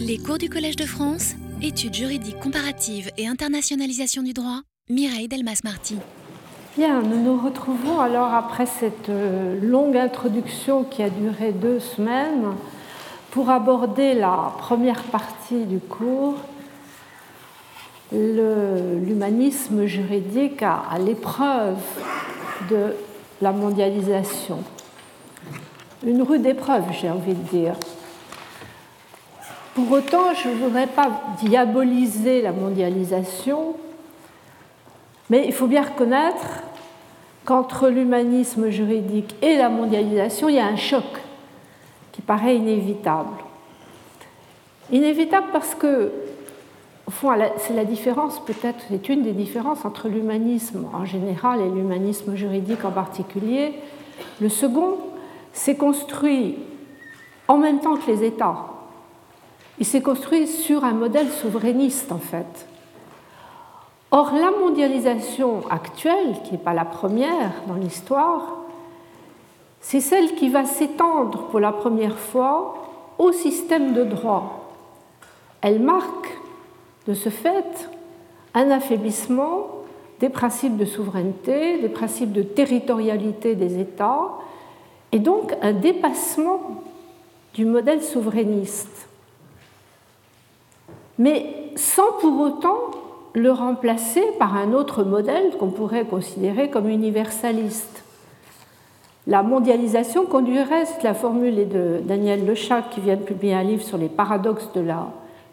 Les cours du Collège de France, études juridiques comparatives et internationalisation du droit, Mireille Delmas-Marty. Bien, nous nous retrouvons alors après cette euh, longue introduction qui a duré deux semaines pour aborder la première partie du cours, l'humanisme juridique à, à l'épreuve de la mondialisation. Une rude épreuve, j'ai envie de dire. Pour autant, je ne voudrais pas diaboliser la mondialisation, mais il faut bien reconnaître qu'entre l'humanisme juridique et la mondialisation, il y a un choc qui paraît inévitable. Inévitable parce que, au fond, c'est la différence, peut-être, c'est une des différences entre l'humanisme en général et l'humanisme juridique en particulier. Le second s'est construit en même temps que les États il s'est construit sur un modèle souverainiste en fait. Or, la mondialisation actuelle, qui n'est pas la première dans l'histoire, c'est celle qui va s'étendre pour la première fois au système de droit. Elle marque de ce fait un affaiblissement des principes de souveraineté, des principes de territorialité des États, et donc un dépassement du modèle souverainiste mais sans pour autant le remplacer par un autre modèle qu'on pourrait considérer comme universaliste. La mondialisation conduirait, c'est la formule de Daniel Lechac qui vient de publier un livre sur les paradoxes de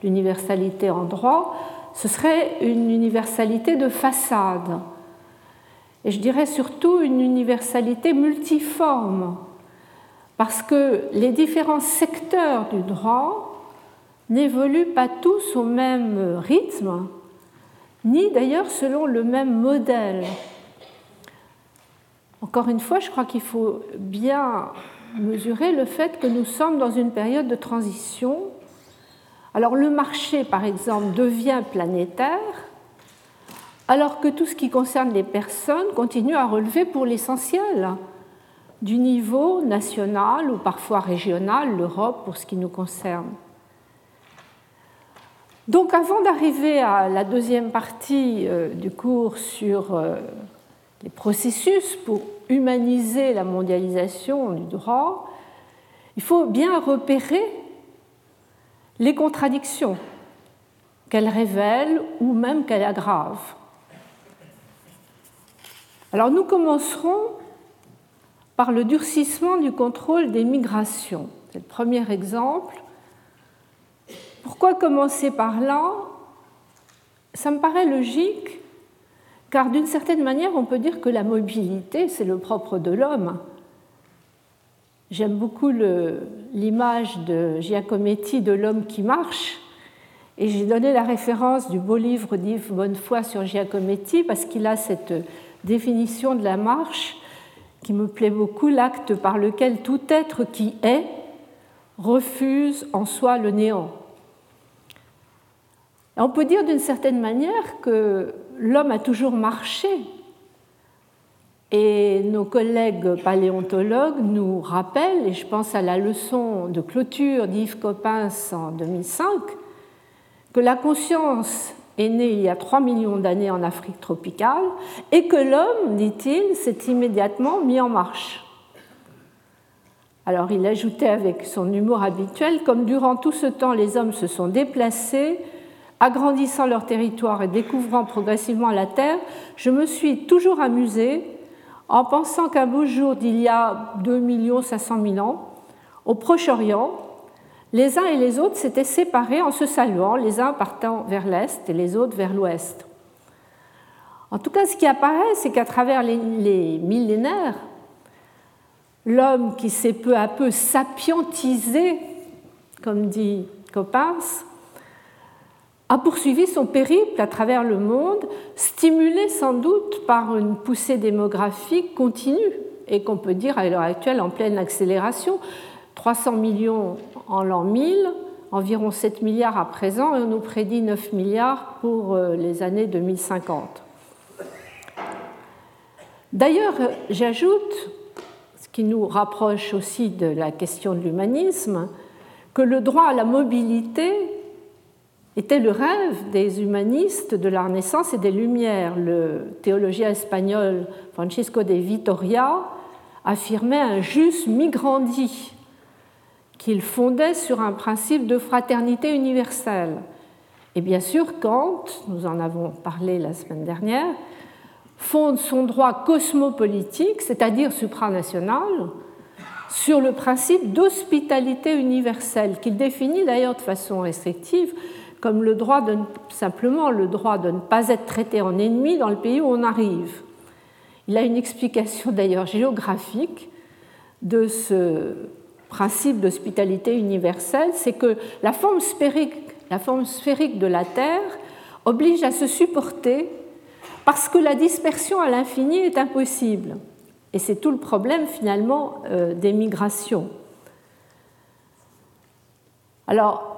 l'universalité en droit, ce serait une universalité de façade. Et je dirais surtout une universalité multiforme, parce que les différents secteurs du droit n'évoluent pas tous au même rythme, ni d'ailleurs selon le même modèle. Encore une fois, je crois qu'il faut bien mesurer le fait que nous sommes dans une période de transition. Alors le marché, par exemple, devient planétaire, alors que tout ce qui concerne les personnes continue à relever pour l'essentiel du niveau national ou parfois régional, l'Europe pour ce qui nous concerne. Donc avant d'arriver à la deuxième partie euh, du cours sur euh, les processus pour humaniser la mondialisation du droit, il faut bien repérer les contradictions qu'elle révèle ou même qu'elle aggrave. Alors nous commencerons par le durcissement du contrôle des migrations. C'est le premier exemple pourquoi commencer par là? Ça me paraît logique, car d'une certaine manière, on peut dire que la mobilité, c'est le propre de l'homme. J'aime beaucoup l'image de Giacometti de l'homme qui marche, et j'ai donné la référence du beau livre d'Yves Bonnefoy sur Giacometti, parce qu'il a cette définition de la marche qui me plaît beaucoup, l'acte par lequel tout être qui est refuse en soi le néant. On peut dire d'une certaine manière que l'homme a toujours marché. Et nos collègues paléontologues nous rappellent, et je pense à la leçon de clôture d'Yves Coppens en 2005, que la conscience est née il y a 3 millions d'années en Afrique tropicale et que l'homme, dit-il, s'est immédiatement mis en marche. Alors il ajoutait avec son humour habituel, comme durant tout ce temps les hommes se sont déplacés, agrandissant leur territoire et découvrant progressivement la Terre, je me suis toujours amusé en pensant qu'un beau jour d'il y a 2 500 000 ans, au Proche-Orient, les uns et les autres s'étaient séparés en se saluant, les uns partant vers l'Est et les autres vers l'Ouest. En tout cas, ce qui apparaît, c'est qu'à travers les, les millénaires, l'homme qui s'est peu à peu sapientisé, comme dit Coppens, a poursuivi son périple à travers le monde, stimulé sans doute par une poussée démographique continue et qu'on peut dire à l'heure actuelle en pleine accélération. 300 millions en l'an 1000, environ 7 milliards à présent, et on nous prédit 9 milliards pour euh, les années 2050. D'ailleurs, j'ajoute, ce qui nous rapproche aussi de la question de l'humanisme, que le droit à la mobilité était le rêve des humanistes de la Renaissance et des Lumières. Le théologien espagnol Francisco de Vitoria affirmait un jus migrandi qu'il fondait sur un principe de fraternité universelle. Et bien sûr, Kant, nous en avons parlé la semaine dernière, fonde son droit cosmopolitique, c'est-à-dire supranational, sur le principe d'hospitalité universelle, qu'il définit d'ailleurs de façon restrictive comme le droit simplement le droit de ne pas être traité en ennemi dans le pays où on arrive. Il a une explication d'ailleurs géographique de ce principe d'hospitalité universelle, c'est que la forme, sphérique, la forme sphérique de la Terre oblige à se supporter parce que la dispersion à l'infini est impossible. Et c'est tout le problème finalement euh, des migrations. Alors,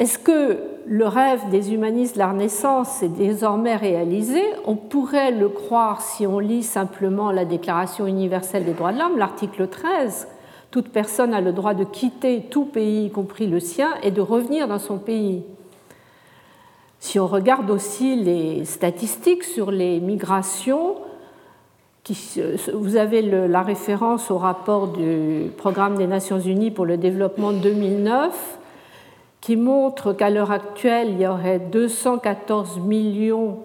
est-ce que le rêve des humanistes de la Renaissance est désormais réalisé? On pourrait le croire si on lit simplement la Déclaration universelle des droits de l'homme, l'article 13. Toute personne a le droit de quitter tout pays, y compris le sien, et de revenir dans son pays. Si on regarde aussi les statistiques sur les migrations, vous avez la référence au rapport du Programme des Nations Unies pour le développement 2009, qui montre qu'à l'heure actuelle, il y aurait 214 millions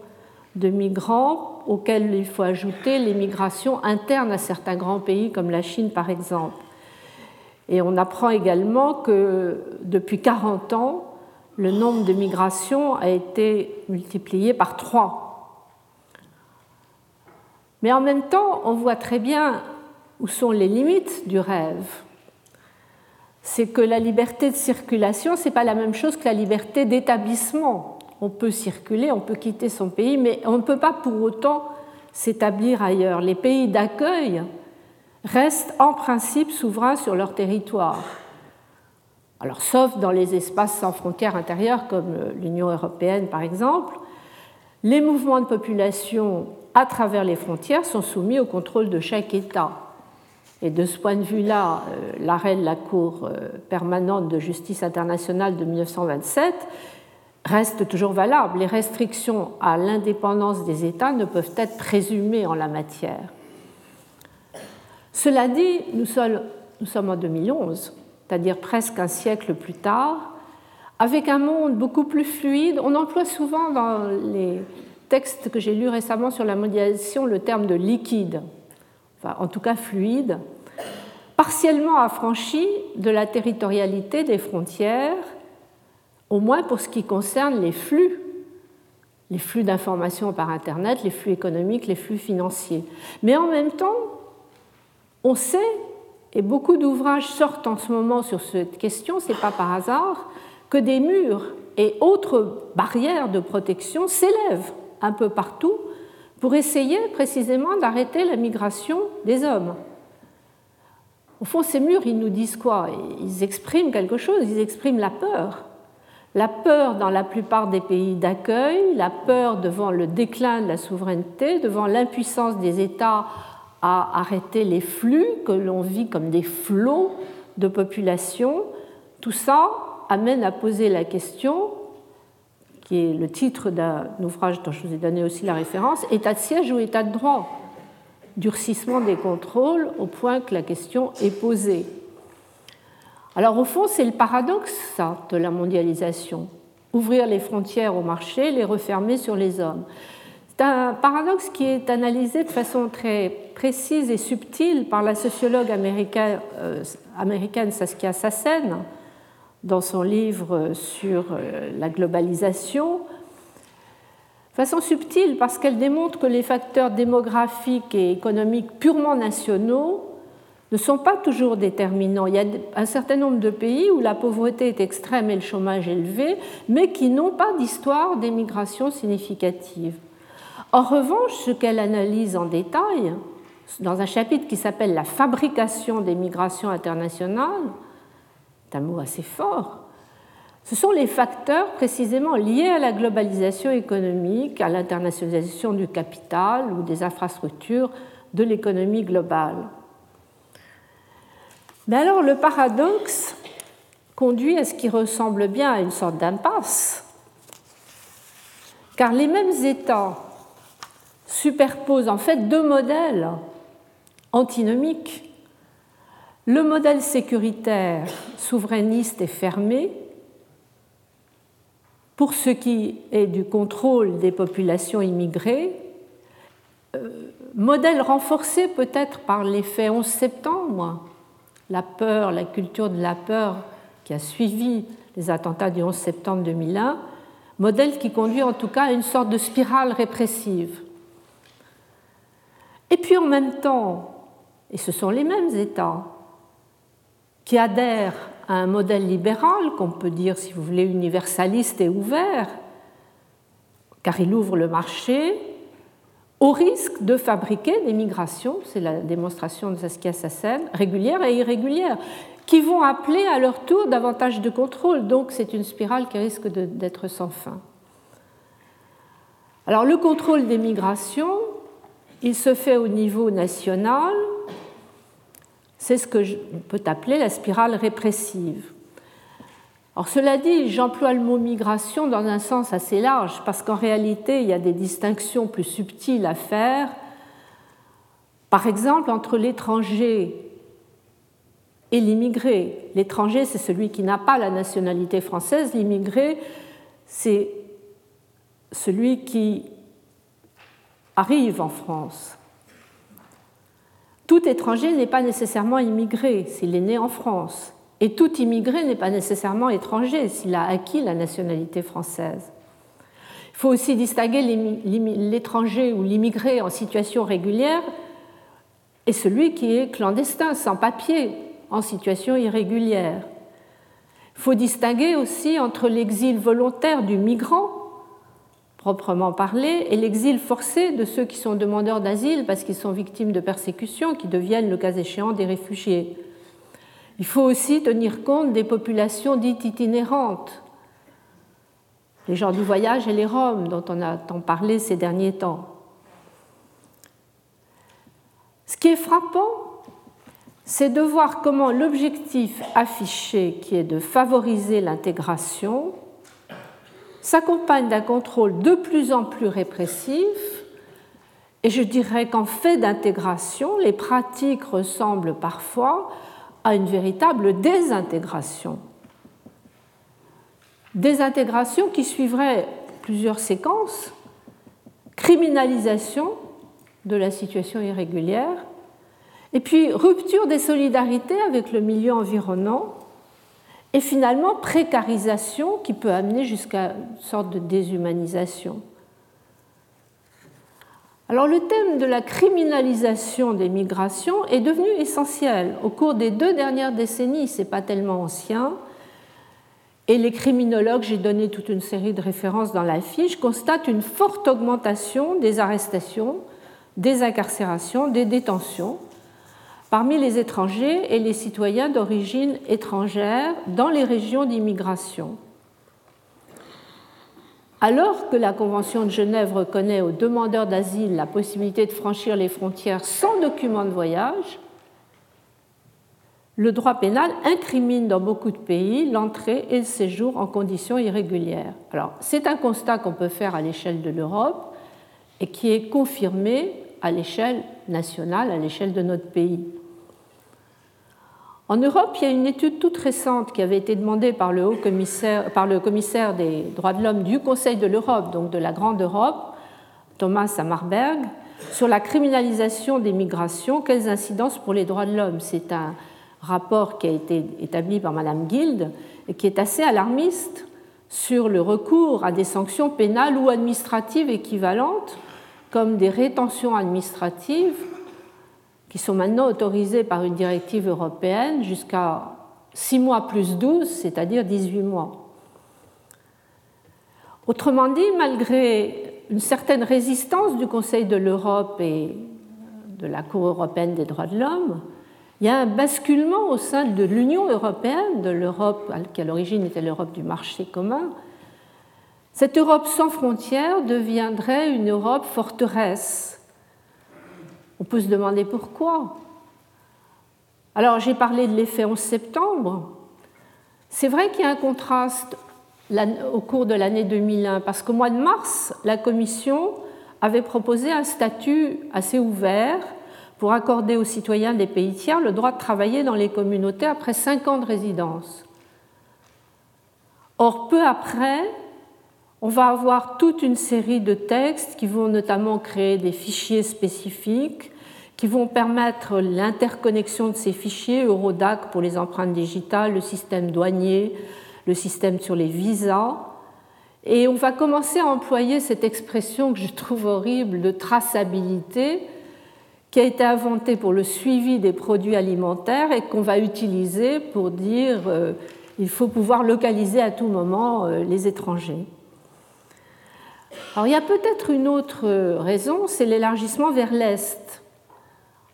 de migrants auxquels il faut ajouter les migrations internes à certains grands pays comme la Chine par exemple. Et on apprend également que depuis 40 ans, le nombre de migrations a été multiplié par 3. Mais en même temps, on voit très bien où sont les limites du rêve. C'est que la liberté de circulation, ce n'est pas la même chose que la liberté d'établissement. On peut circuler, on peut quitter son pays, mais on ne peut pas pour autant s'établir ailleurs. Les pays d'accueil restent en principe souverains sur leur territoire. Alors, sauf dans les espaces sans frontières intérieures comme l'Union européenne par exemple, les mouvements de population à travers les frontières sont soumis au contrôle de chaque État. Et de ce point de vue-là, euh, l'arrêt de la Cour euh, permanente de justice internationale de 1927 reste toujours valable. Les restrictions à l'indépendance des États ne peuvent être présumées en la matière. Cela dit, nous sommes, nous sommes en 2011, c'est-à-dire presque un siècle plus tard, avec un monde beaucoup plus fluide. On emploie souvent dans les texte que j'ai lu récemment sur la mondialisation le terme de liquide, enfin, en tout cas fluide, partiellement affranchi de la territorialité des frontières, au moins pour ce qui concerne les flux, les flux d'informations par Internet, les flux économiques, les flux financiers. Mais en même temps, on sait, et beaucoup d'ouvrages sortent en ce moment sur cette question, ce n'est pas par hasard, que des murs et autres barrières de protection s'élèvent un peu partout pour essayer précisément d'arrêter la migration des hommes. Au fond, ces murs, ils nous disent quoi? Ils expriment quelque chose, ils expriment la peur. La peur dans la plupart des pays d'accueil, la peur devant le déclin de la souveraineté, devant l'impuissance des États à arrêter les flux que l'on vit comme des flots de population. Tout ça amène à poser la question qui est le titre d'un ouvrage dont je vous ai donné aussi la référence, État de siège ou État de droit? Durcissement des contrôles au point que la question est posée. Alors au fond, c'est le paradoxe de la mondialisation. Ouvrir les frontières au marché, les refermer sur les hommes. C'est un paradoxe qui est analysé de façon très précise et subtile par la sociologue américaine, euh, américaine Saskia Sassen dans son livre sur euh, la globalisation, façon subtile parce qu'elle démontre que les facteurs démographiques et économiques purement nationaux ne sont pas toujours déterminants. Il y a un certain nombre de pays où la pauvreté est extrême et le chômage élevé, mais qui n'ont pas d'histoire d'émigration significative. En revanche, ce qu'elle analyse en détail, dans un chapitre qui s'appelle La fabrication des migrations internationales, un mot assez fort, ce sont les facteurs précisément liés à la globalisation économique, à l'internationalisation du capital ou des infrastructures de l'économie globale. Mais alors le paradoxe, conduit à ce qui ressemble bien à une sorte d'impasse, car les mêmes États superposent en fait deux modèles antinomiques. Le modèle sécuritaire, souverainiste et fermé, pour ce qui est du contrôle des populations immigrées, euh, modèle renforcé peut-être par l'effet 11 septembre, la peur, la culture de la peur qui a suivi les attentats du 11 septembre 2001, modèle qui conduit en tout cas à une sorte de spirale répressive. Et puis en même temps, et ce sont les mêmes États qui adhèrent un modèle libéral, qu'on peut dire, si vous voulez, universaliste et ouvert, car il ouvre le marché, au risque de fabriquer des migrations, c'est la démonstration de Saskia Sassen, régulières et irrégulières, qui vont appeler à leur tour davantage de contrôle. Donc c'est une spirale qui risque d'être sans fin. Alors le contrôle des migrations, il se fait au niveau national, c'est ce que on peut appeler la spirale répressive. Alors cela dit, j'emploie le mot migration dans un sens assez large parce qu'en réalité, il y a des distinctions plus subtiles à faire. Par exemple, entre l'étranger et l'immigré. L'étranger, c'est celui qui n'a pas la nationalité française. L'immigré, c'est celui qui arrive en France. Tout étranger n'est pas nécessairement immigré s'il est né en France. Et tout immigré n'est pas nécessairement étranger s'il a acquis la nationalité française. Il faut aussi distinguer l'étranger ou l'immigré en situation régulière et celui qui est clandestin, sans papier, en situation irrégulière. Il faut distinguer aussi entre l'exil volontaire du migrant, proprement parlé, et l'exil forcé de ceux qui sont demandeurs d'asile parce qu'ils sont victimes de persécutions, qui deviennent, le cas échéant, des réfugiés. Il faut aussi tenir compte des populations dites itinérantes, les gens du voyage et les Roms, dont on a tant parlé ces derniers temps. Ce qui est frappant, c'est de voir comment l'objectif affiché, qui est de favoriser l'intégration, s'accompagne d'un contrôle de plus en plus répressif, et je dirais qu'en fait d'intégration, les pratiques ressemblent parfois à une véritable désintégration. Désintégration qui suivrait plusieurs séquences, criminalisation de la situation irrégulière, et puis rupture des solidarités avec le milieu environnant, et finalement précarisation qui peut amener jusqu'à une sorte de déshumanisation. Alors le thème de la criminalisation des migrations est devenu essentiel. Au cours des deux dernières décennies, ce n'est pas tellement ancien, et les criminologues, j'ai donné toute une série de références dans la fiche, constatent une forte augmentation des arrestations, des incarcérations, des détentions parmi les étrangers et les citoyens d'origine étrangère dans les régions d'immigration. Alors que la Convention de Genève reconnaît aux demandeurs d'asile la possibilité de franchir les frontières sans document de voyage, le droit pénal incrimine dans beaucoup de pays l'entrée et le séjour en conditions irrégulières. Alors, c'est un constat qu'on peut faire à l'échelle de l'Europe et qui est confirmé à l'échelle nationale, à l'échelle de notre pays. En Europe, il y a une étude toute récente qui avait été demandée par le, commissaire des droits de l'homme du Conseil de l'Europe, donc de la Grande Europe, Thomas Hammarberg, sur la criminalisation des migrations, quelles incidences pour les droits de l'homme? C'est un rapport qui a été établi par Madame Guild et qui est assez alarmiste sur le recours à des sanctions pénales ou administratives équivalentes, comme des rétentions administratives qui sont maintenant autorisés par une directive européenne jusqu'à 6 mois plus 12, c'est-à-dire 18 mois. Autrement dit, malgré une certaine résistance du Conseil de l'Europe et de la Cour européenne des droits de l'homme, il y a un basculement au sein de l'Union européenne, de l'Europe qui à l'origine était l'Europe du marché commun. Cette Europe sans frontières deviendrait une Europe forteresse, on peut se demander pourquoi. Alors j'ai parlé de l'effet 11 septembre. C'est vrai qu'il y a un contraste au cours de l'année 2001, parce qu'au mois de mars, la Commission avait proposé un statut assez ouvert pour accorder aux citoyens des pays tiers le droit de travailler dans les communautés après cinq ans de résidence. Or, peu après, on va avoir toute une série de textes qui vont notamment créer des fichiers spécifiques, qui vont permettre l'interconnexion de ces fichiers, Eurodac pour les empreintes digitales, le système douanier, le système sur les visas. Et on va commencer à employer cette expression que je trouve horrible de traçabilité, qui a été inventée pour le suivi des produits alimentaires et qu'on va utiliser pour dire euh, il faut pouvoir localiser à tout moment euh, les étrangers. Alors il y a peut-être une autre raison, c'est l'élargissement vers l'Est.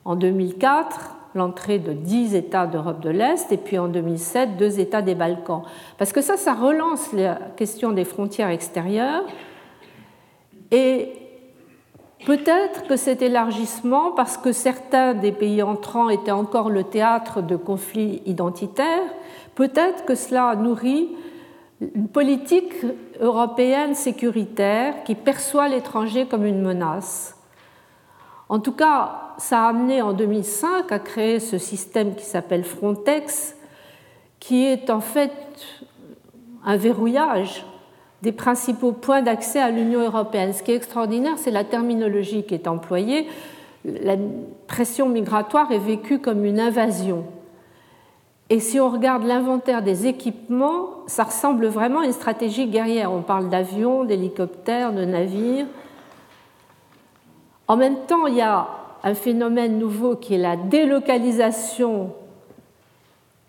En 2004, l'entrée de 10 États d'Europe de l'Est et puis en 2007, deux États des Balkans. Parce que ça, ça relance la question des frontières extérieures. Et peut-être que cet élargissement, parce que certains des pays entrants étaient encore le théâtre de conflits identitaires, peut-être que cela nourrit une politique européenne sécuritaire qui perçoit l'étranger comme une menace. En tout cas, ça a amené en 2005 à créer ce système qui s'appelle Frontex, qui est en fait un verrouillage des principaux points d'accès à l'Union européenne. Ce qui est extraordinaire, c'est la terminologie qui est employée. La pression migratoire est vécue comme une invasion. Et si on regarde l'inventaire des équipements, ça ressemble vraiment à une stratégie guerrière. On parle d'avions, d'hélicoptères, de navires. En même temps, il y a un phénomène nouveau qui est la délocalisation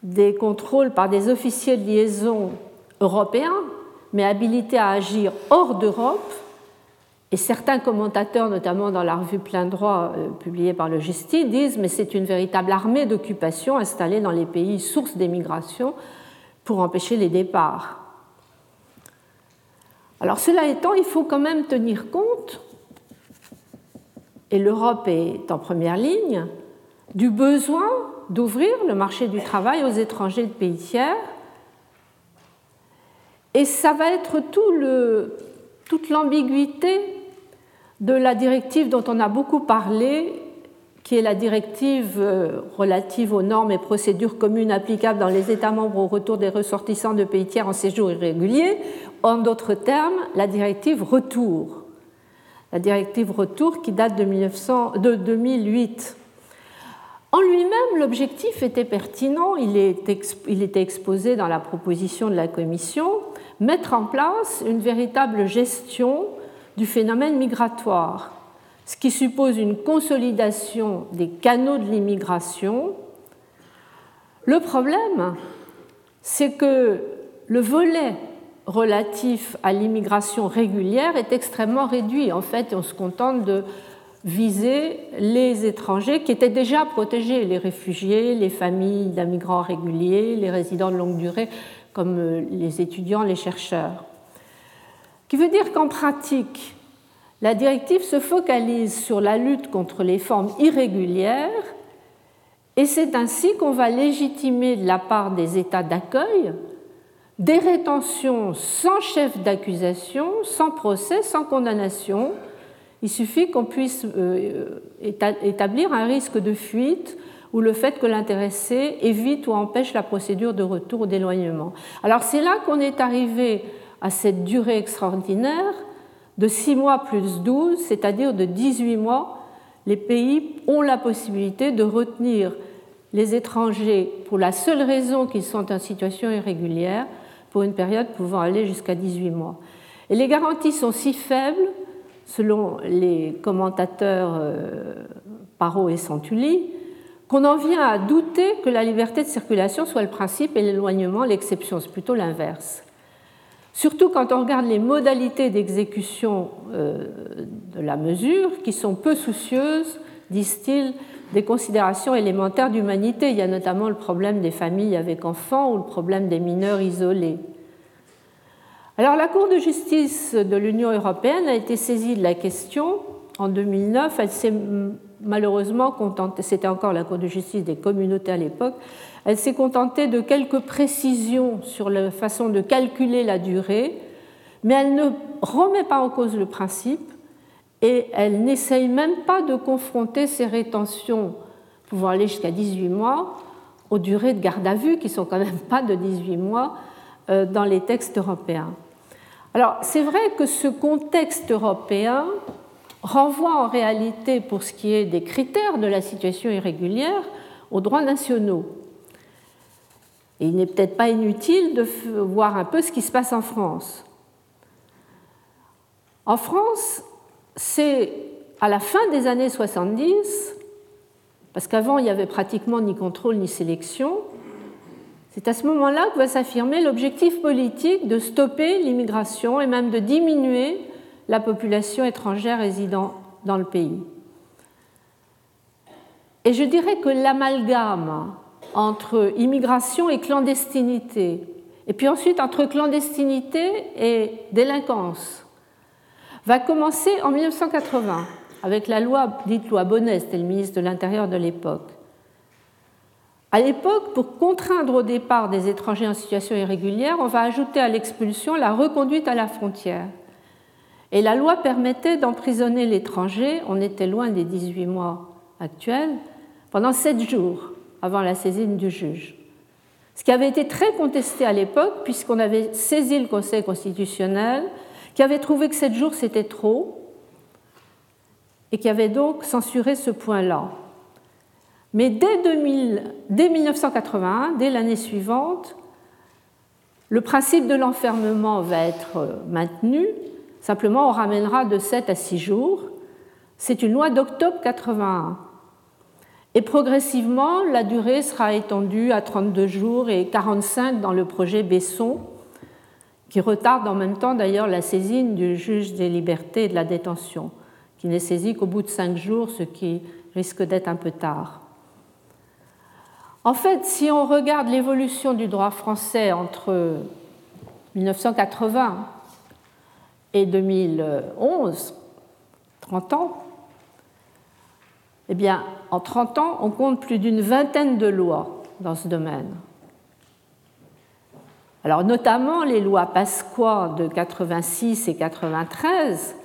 des contrôles par des officiers de liaison européens, mais habilités à agir hors d'Europe. Et certains commentateurs, notamment dans la revue Plein droit euh, publiée par le Justice, disent mais c'est une véritable armée d'occupation installée dans les pays sources d'émigration pour empêcher les départs. Alors cela étant, il faut quand même tenir compte et l'Europe est en première ligne, du besoin d'ouvrir le marché du travail aux étrangers de pays tiers. Et ça va être toute l'ambiguïté de la directive dont on a beaucoup parlé, qui est la directive euh, relative aux normes et procédures communes applicables dans les États membres au retour des ressortissants de pays tiers en séjour irrégulier, en d'autres termes, la directive retour. La directive retour qui date de, 1900, 2008. En lui-même, l'objectif était pertinent, il était exposé dans la proposition de la Commission, mettre en place une véritable gestion du phénomène migratoire, ce qui suppose une consolidation des canaux de l'immigration. Le problème, c'est que le volet relatif à l'immigration régulière est extrêmement réduit. En fait, on se contente de viser les étrangers qui étaient déjà protégés, les réfugiés, les familles d'immigrants réguliers, les résidents de longue durée, comme euh, les étudiants, les chercheurs. Qui veut dire qu'en pratique, la directive se focalise sur la lutte contre les formes irrégulières et c'est ainsi qu'on va légitimer de la part des États d'accueil des rétentions sans chef d'accusation, sans procès, sans condamnation. Il suffit qu'on puisse euh, établir un risque de fuite ou le fait que l'intéressé évite ou empêche la procédure de retour ou d'éloignement. Alors c'est là qu'on est arrivé à cette durée extraordinaire de 6 mois plus 12, c'est-à-dire de 18 mois. Les pays ont la possibilité de retenir les étrangers pour la seule raison qu'ils sont en situation irrégulière pour une période pouvant aller jusqu'à 18 mois. Et les garanties sont si faibles, selon les commentateurs euh, Parot et Santulli, qu'on en vient à douter que la liberté de circulation soit le principe et l'éloignement l'exception. C'est plutôt l'inverse. Surtout quand on regarde les modalités d'exécution euh, de la mesure, qui sont peu soucieuses, disent-ils, des considérations élémentaires d'humanité. Il y a notamment le problème des familles avec enfants ou le problème des mineurs isolés. Alors la Cour de justice de l'Union européenne a été saisie de la question en 2009. Elle s'est malheureusement c'était encore la Cour de justice des communautés à l'époque, elle s'est contentée de quelques précisions sur la façon de calculer la durée, mais elle ne remet pas en cause le principe et elle n'essaye même pas de confronter ces rétentions pouvant aller jusqu'à 18 mois aux durées de garde à vue qui sont quand même pas de 18 mois euh, dans les textes européens. Alors c'est vrai que ce contexte européen renvoie en réalité pour ce qui est des critères de la situation irrégulière aux droits nationaux. Et il n'est peut-être pas inutile de voir un peu ce qui se passe en France. En France, c'est à la fin des années 70, parce qu'avant il n'y avait pratiquement ni contrôle ni sélection, c'est à ce moment-là que va s'affirmer l'objectif politique de stopper l'immigration et même de diminuer la population étrangère résidant dans le pays. Et je dirais que l'amalgame entre immigration et clandestinité, et puis ensuite entre clandestinité et délinquance, va commencer en 1980 avec la loi dite loi Bonnet, c'était le ministre de l'Intérieur de l'époque. À l'époque, pour contraindre au départ des étrangers en situation irrégulière, on va ajouter à l'expulsion la reconduite à la frontière. Et la loi permettait d'emprisonner l'étranger, on était loin des 18 mois actuels, pendant 7 jours avant la saisine du juge. Ce qui avait été très contesté à l'époque, puisqu'on avait saisi le Conseil constitutionnel, qui avait trouvé que 7 jours c'était trop, et qui avait donc censuré ce point-là. Mais dès, 2000, dès 1981, dès l'année suivante, le principe de l'enfermement va être maintenu, simplement on ramènera de 7 à 6 jours. C'est une loi d'octobre 81. Et progressivement, la durée sera étendue à 32 jours et 45 dans le projet Besson, qui retarde en même temps d'ailleurs la saisine du juge des libertés et de la détention, qui n'est saisi qu'au bout de 5 jours, ce qui risque d'être un peu tard. En fait, si on regarde l'évolution du droit français entre 1980 et 2011, 30 ans, eh bien, en 30 ans, on compte plus d'une vingtaine de lois dans ce domaine. Alors, notamment les lois Pasqua de 86 et 93,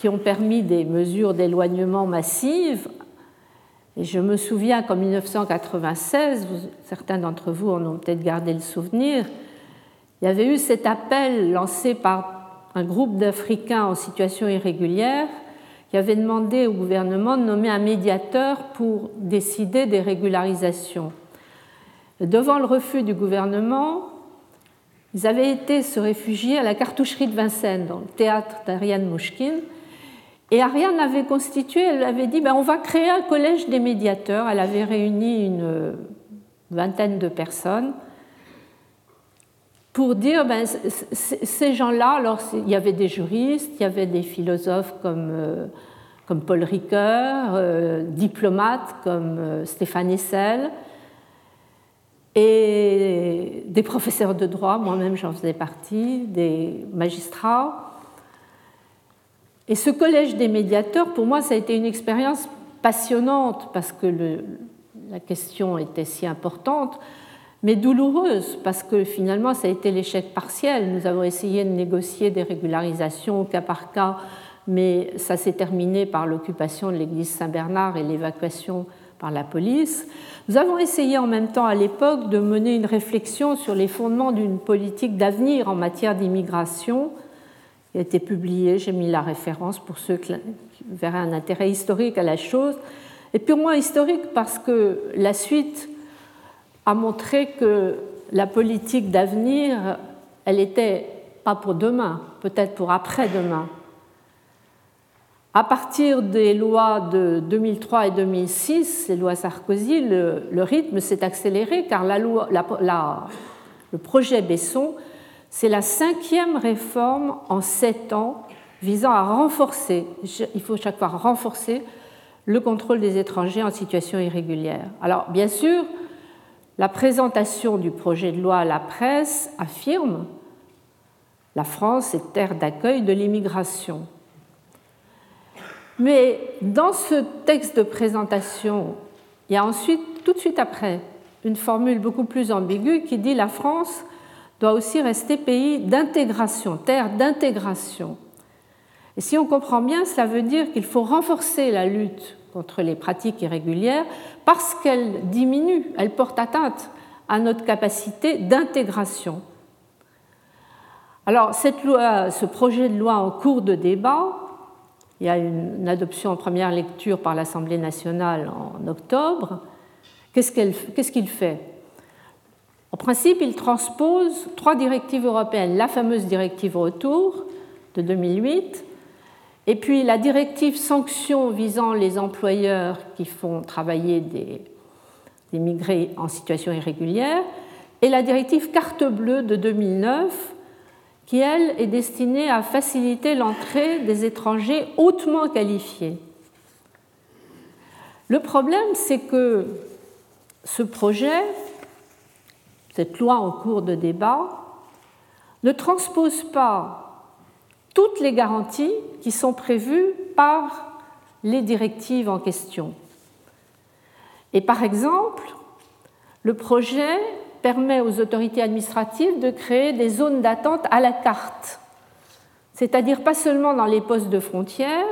qui ont permis des mesures d'éloignement massives et je me souviens qu'en 1996, certains d'entre vous en ont peut-être gardé le souvenir, il y avait eu cet appel lancé par un groupe d'Africains en situation irrégulière qui avait demandé au gouvernement de nommer un médiateur pour décider des régularisations. Devant le refus du gouvernement, ils avaient été se réfugier à la cartoucherie de Vincennes, dans le théâtre d'Ariane Mouchkine, et Ariane avait constitué, elle avait dit ben, on va créer un collège des médiateurs. Elle avait réuni une vingtaine de personnes pour dire ben, ces gens-là, alors il y avait des juristes, il y avait des philosophes comme, euh, comme Paul Ricoeur, euh, diplomates comme euh, Stéphane Hessel, et des professeurs de droit, moi-même j'en faisais partie, des magistrats. Et ce collège des médiateurs, pour moi, ça a été une expérience passionnante parce que la question était si importante, mais douloureuse parce que finalement, ça a été l'échec partiel. Nous avons essayé de négocier des régularisations cas par cas, mais ça s'est terminé par l'occupation de l'église Saint-Bernard et l'évacuation par la police. Nous avons essayé en même temps à l'époque de mener une réflexion sur les fondements d'une politique d'avenir en matière d'immigration il a été publié, j'ai mis la référence pour ceux qui verraient un intérêt historique à la chose, et purement historique parce que la suite a montré que la politique d'avenir, elle était pas pour demain, peut-être pour après-demain. À partir des lois de 2003 et 2006, les lois Sarkozy, le, rythme s'est accéléré car la loi, le projet Besson c'est la cinquième réforme en sept ans visant à renforcer, il faut chaque fois renforcer le contrôle des étrangers en situation irrégulière. Alors, bien sûr, la présentation du projet de loi à la presse affirme la France est terre d'accueil de l'immigration. Mais dans ce texte de présentation, il y a ensuite, tout de suite après, une formule beaucoup plus ambiguë qui dit la France doit aussi rester pays d'intégration, terre d'intégration. Et si on comprend bien, cela veut dire qu'il faut renforcer la lutte contre les pratiques irrégulières parce qu'elles diminuent, elles portent atteinte à notre capacité d'intégration. Alors, ce projet de loi en cours de débat, il y a une adoption en première lecture par l'Assemblée nationale en octobre. Qu'est-ce qu'il fait? En principe, il transpose trois directives européennes. La fameuse directive retour de 2008, et puis la directive sanctions visant les employeurs qui font travailler des, des migrés en situation irrégulière, et la directive carte bleue de 2009 qui, elle, est destinée à faciliter l'entrée des étrangers hautement qualifiés. Le problème, c'est que ce projet, cette loi en cours de débat, ne transpose pas toutes les garanties qui sont prévues par les directives en question. Et par exemple, le projet permet aux autorités administratives de créer des zones d'attente à la carte, c'est-à-dire pas seulement dans les postes de frontières,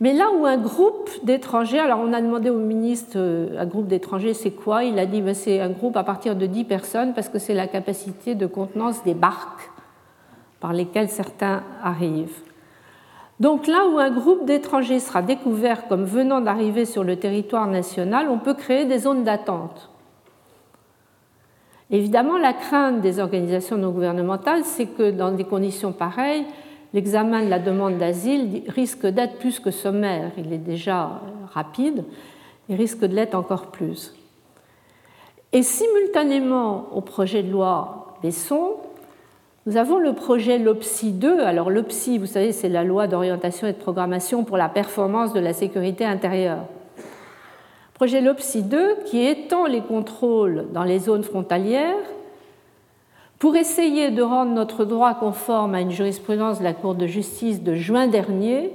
mais là où un groupe d'étrangers, alors on a demandé au ministre, euh, un groupe d'étrangers, c'est quoi? Il a dit ben, c'est un groupe à partir de 10 personnes parce que c'est la capacité de contenance des barques par lesquelles certains arrivent. Donc là où un groupe d'étrangers sera découvert comme venant d'arriver sur le territoire national, on peut créer des zones d'attente. Évidemment, la crainte des organisations non gouvernementales, c'est que dans des conditions pareilles, l'examen de la demande d'asile risque d'être plus que sommaire. Il est déjà rapide, il risque de l'être encore plus. Et simultanément au projet de loi Besson, nous avons le projet LOPSI 2. Alors l'OPSI, vous savez, c'est la loi d'orientation et de programmation pour la performance de la sécurité intérieure projet LOPSI 2 qui étend les contrôles dans les zones frontalières pour essayer de rendre notre droit conforme à une jurisprudence de la Cour de justice de juin dernier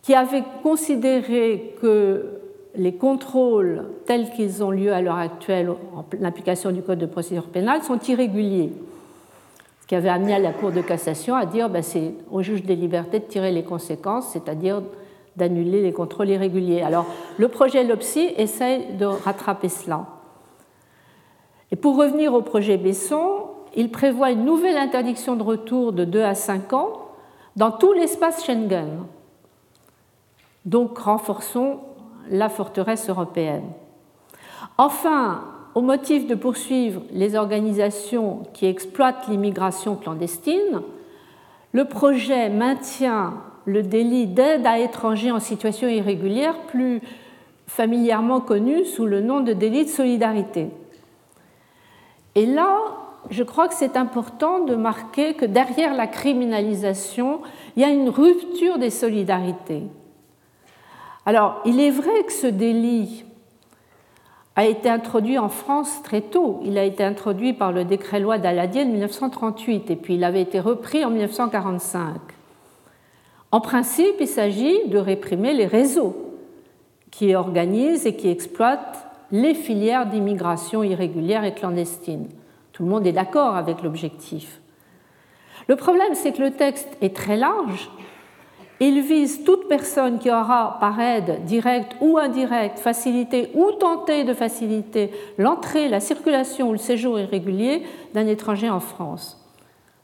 qui avait considéré que les contrôles tels qu'ils ont lieu à l'heure actuelle en application du Code de procédure pénale sont irréguliers. Qui avait amené à la Cour de cassation à dire ben, c'est au juge des libertés de tirer les conséquences, c'est-à-dire d'annuler les contrôles irréguliers. Alors, le projet LOPSI essaye de rattraper cela. Et pour revenir au projet Besson, il prévoit une nouvelle interdiction de retour de 2 à 5 ans dans tout l'espace Schengen. Donc, renforçons la forteresse européenne. Enfin, au motif de poursuivre les organisations qui exploitent l'immigration clandestine, le projet maintient le délit d'aide à étrangers en situation irrégulière, plus familièrement connu sous le nom de délit de solidarité. Et là, je crois que c'est important de marquer que derrière la criminalisation, il y a une rupture des solidarités. Alors, il est vrai que ce délit a été introduit en France très tôt. Il a été introduit par le décret-loi d'Aladier de 1938 et puis il avait été repris en 1945. En principe, il s'agit de réprimer les réseaux qui organisent et qui exploitent les filières d'immigration irrégulière et clandestine. Tout le monde est d'accord avec l'objectif. Le problème, c'est que le texte est très large. Il vise toute personne qui aura, par aide directe ou indirecte, facilité ou tenté de faciliter l'entrée, la circulation ou le séjour irrégulier d'un étranger en France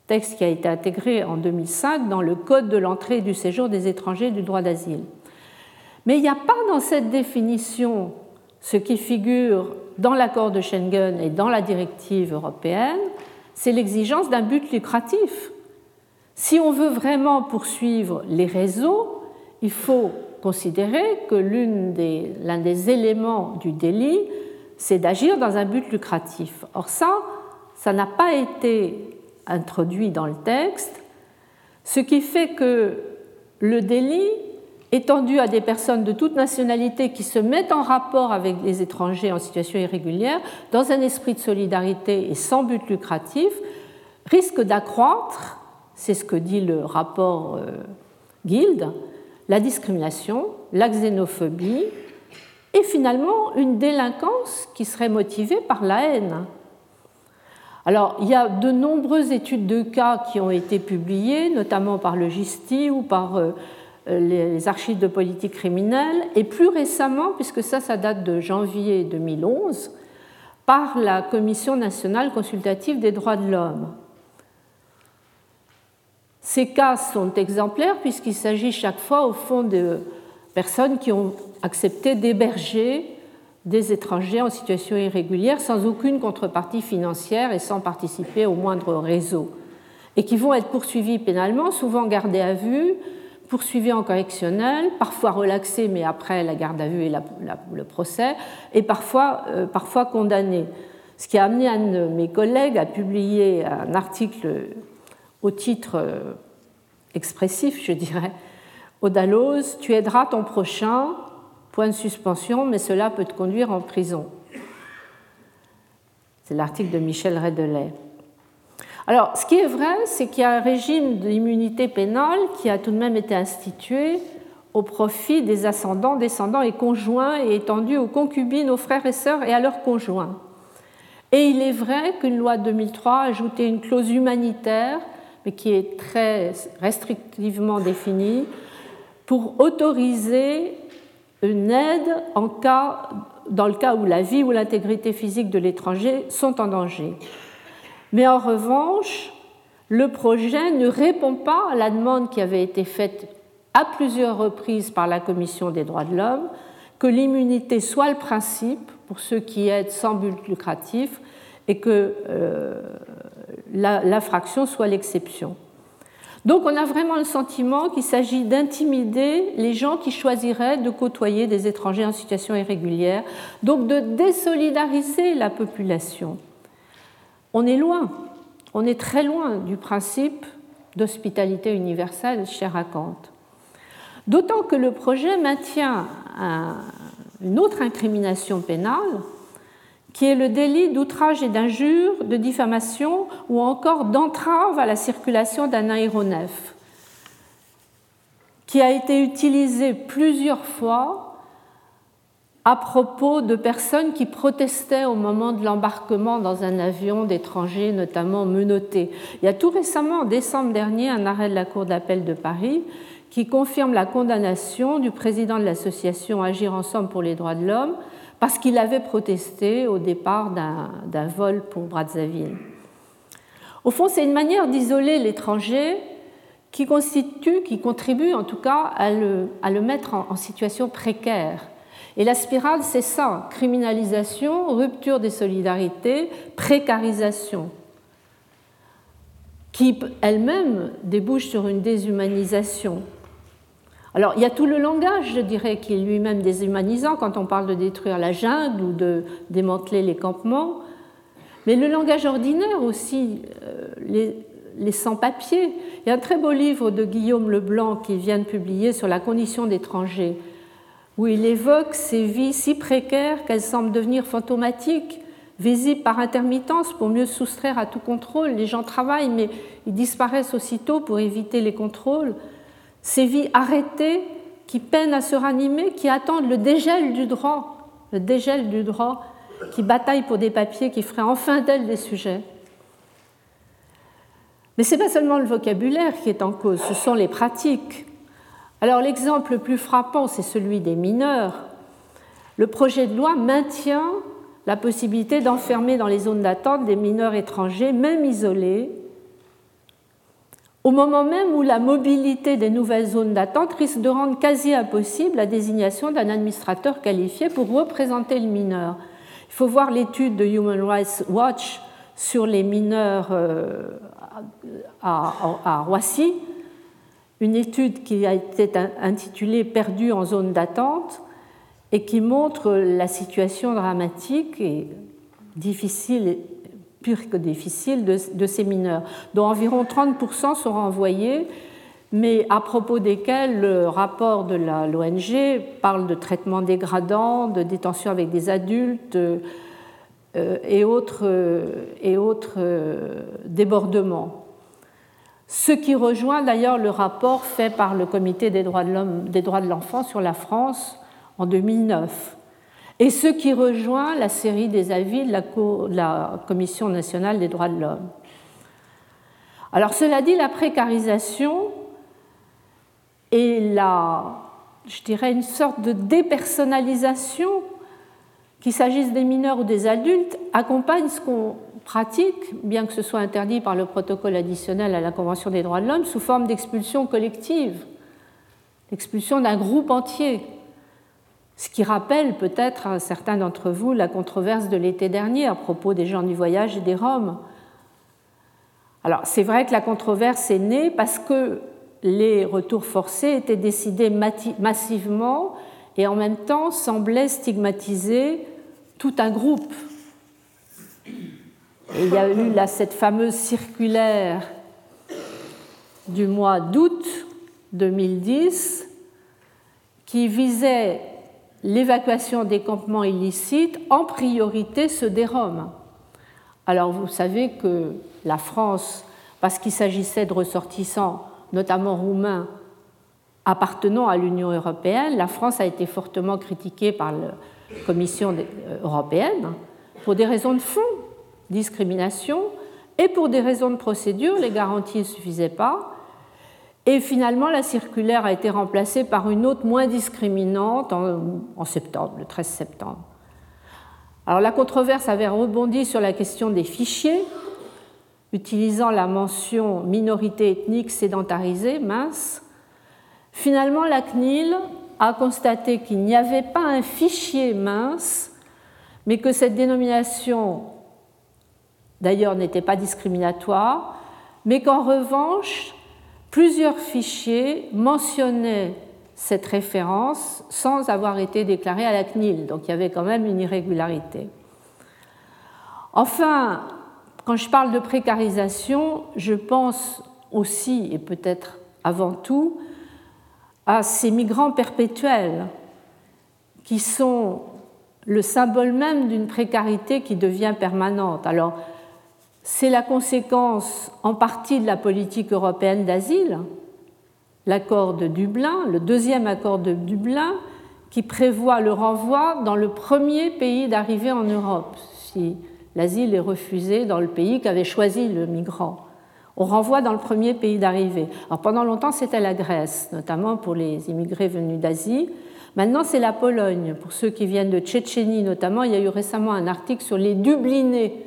texte qui a été intégré en 2005 dans le Code de l'entrée et du séjour des étrangers du droit d'asile. Mais il n'y a pas dans cette définition ce qui figure dans l'accord de Schengen et dans la directive européenne, c'est l'exigence d'un but lucratif. Si on veut vraiment poursuivre les réseaux, il faut considérer que l'un des, éléments du délit, c'est d'agir dans un but lucratif. Or ça, ça n'a pas été introduit dans le texte, ce qui fait que le délit étendu à des personnes de toute nationalité qui se mettent en rapport avec les étrangers en situation irrégulière, dans un esprit de solidarité et sans but lucratif, risque d'accroître, c'est ce que dit le rapport euh, Guild, la discrimination, la xénophobie et finalement une délinquance qui serait motivée par la haine. Alors, il y a de nombreuses études de cas qui ont été publiées, notamment par le GISTI ou par euh, les archives de politique criminelle, et plus récemment, puisque ça, ça date de janvier 2011, par la Commission nationale consultative des droits de l'homme. Ces cas sont exemplaires puisqu'il s'agit chaque fois, au fond, de personnes qui ont accepté d'héberger des étrangers en situation irrégulière sans aucune contrepartie financière et sans participer au moindre réseau, et qui vont être poursuivis pénalement, souvent gardés à vue, poursuivis en correctionnel, parfois relaxés, mais après la garde à vue et le procès, et parfois, euh, parfois condamnés. Ce qui a amené un de mes collègues à publier un article au titre euh, expressif, je dirais, Odalose, tu aideras ton prochain, point de suspension, mais cela peut te conduire en prison. C'est l'article de Michel Redelet. Alors, ce qui est vrai, c'est qu'il y a un régime d'immunité pénale qui a tout de même été institué au profit des ascendants, descendants et conjoints et étendu aux concubines, aux frères et sœurs et à leurs conjoints. Et il est vrai qu'une loi de 2003 a ajouté une clause humanitaire, mais qui est très restrictivement définie, pour autoriser une aide en cas, dans le cas où la vie ou l'intégrité physique de l'étranger sont en danger. Mais en revanche, le projet ne répond pas à la demande qui avait été faite à plusieurs reprises par la Commission des droits de l'homme, que l'immunité soit le principe pour ceux qui aident sans but lucratif et que euh, l'infraction soit l'exception. Donc on a vraiment le sentiment qu'il s'agit d'intimider les gens qui choisiraient de côtoyer des étrangers en situation irrégulière, donc de désolidariser la population on est loin, on est très loin du principe d'hospitalité universelle cher à Kant. D'autant que le projet maintient une autre incrimination pénale, qui est le délit d'outrage et d'injure, de diffamation ou encore d'entrave à la circulation d'un aéronef, qui a été utilisé plusieurs fois à propos de personnes qui protestaient au moment de l'embarquement dans un avion d'étrangers, notamment menottés. Il y a tout récemment, en décembre dernier, un arrêt de la Cour d'appel de Paris qui confirme la condamnation du président de l'association Agir ensemble pour les droits de l'homme parce qu'il avait protesté au départ d'un vol pour Brazzaville. Au fond, c'est une manière d'isoler l'étranger qui constitue, qui contribue en tout cas à le, mettre en situation précaire et la spirale, c'est ça, criminalisation, rupture des solidarités, précarisation, qui elle-même débouche sur une déshumanisation. Alors, il y a tout le langage, je dirais, qui est lui-même déshumanisant quand on parle de détruire la jungle ou de démanteler les campements, mais le langage ordinaire aussi, euh, les, les sans-papiers. Il y a un très beau livre de Guillaume Leblanc qui vient de publier sur la condition d'étranger où il évoque ces vies si précaires qu'elles semblent devenir fantomatiques, visibles par intermittence pour mieux soustraire à tout contrôle. Les gens travaillent, mais ils disparaissent aussitôt pour éviter les contrôles. Ces vies arrêtées qui peinent à se ranimer, qui attendent le dégel du droit, le dégel du droit, qui bataillent pour des papiers qui feraient enfin d'elles des sujets. Mais ce n'est pas seulement le vocabulaire qui est en cause, ce sont les pratiques. Alors l'exemple le plus frappant, c'est celui des mineurs. Le projet de loi maintient la possibilité d'enfermer dans les zones d'attente des mineurs étrangers, même isolés, au moment même où la mobilité des nouvelles zones d'attente risque de rendre quasi impossible la désignation d'un administrateur qualifié pour représenter le mineur. Il faut voir l'étude de Human Rights Watch sur les mineurs euh, à Roissy, une étude qui a été intitulée Perdu en zone d'attente et qui montre la situation dramatique et difficile, pure que difficile, de, ces mineurs, dont environ 30% sont renvoyés, mais à propos desquels le rapport de l'ONG parle de traitement dégradant, de détention avec des adultes euh, et autres, autres euh, débordements. ce qui rejoint d'ailleurs le rapport fait par le Comité des droits de l'enfant sur la France en 2009, et ce qui rejoint la série des avis de la, Commission nationale des droits de l'homme. Alors cela dit, la précarisation et la, je dirais, une sorte de dépersonnalisation, qu'il s'agisse des mineurs ou des adultes, accompagne ce qu'on pratique, bien que ce soit interdit par le protocole additionnel à la Convention des droits de l'homme, sous forme d'expulsion collective, l'expulsion d'un groupe entier. Ce qui rappelle peut-être à certains d'entre vous la controverse de l'été dernier à propos des gens du voyage et des Roms. Alors c'est vrai que la controverse est née parce que les retours forcés étaient décidés massivement et en même temps semblaient stigmatiser tout un groupe il y a eu là cette fameuse circulaire du mois d'août 2010 qui visait l'évacuation des campements illicites, en priorité ceux des Roms. Alors vous savez que la France, parce qu'il s'agissait de ressortissants, notamment roumains, appartenant à l'Union européenne, la France a été fortement critiquée par la Commission euh, européenne pour des raisons de fond discrimination, et pour des raisons de procédure, les garanties ne suffisaient pas. Et finalement, la circulaire a été remplacée par une autre moins discriminante en, septembre, le 13 septembre. Alors la controverse avait rebondi sur la question des fichiers, utilisant la mention minorité ethnique sédentarisée, mince. Finalement, la CNIL a constaté qu'il n'y avait pas un fichier mince, mais que cette dénomination d'ailleurs n'était pas discriminatoire, mais qu'en revanche, plusieurs fichiers mentionnaient cette référence sans avoir été déclarés à la CNIL, donc il y avait quand même une irrégularité. Enfin, quand je parle de précarisation, je pense aussi, et peut-être avant tout, à ces migrants perpétuels qui sont le symbole même d'une précarité qui devient permanente. Alors, c'est la conséquence en partie de la politique européenne d'asile, l'accord de Dublin, le deuxième accord de Dublin, qui prévoit le renvoi dans le premier pays d'arrivée en Europe, si l'asile est refusé dans le pays qu'avait choisi le migrant. On renvoie dans le premier pays d'arrivée. Alors pendant longtemps, c'était la Grèce, notamment pour les immigrés venus d'Asie. Maintenant, c'est la Pologne. Pour ceux qui viennent de Tchétchénie, notamment, il y a eu récemment un article sur les Dublinés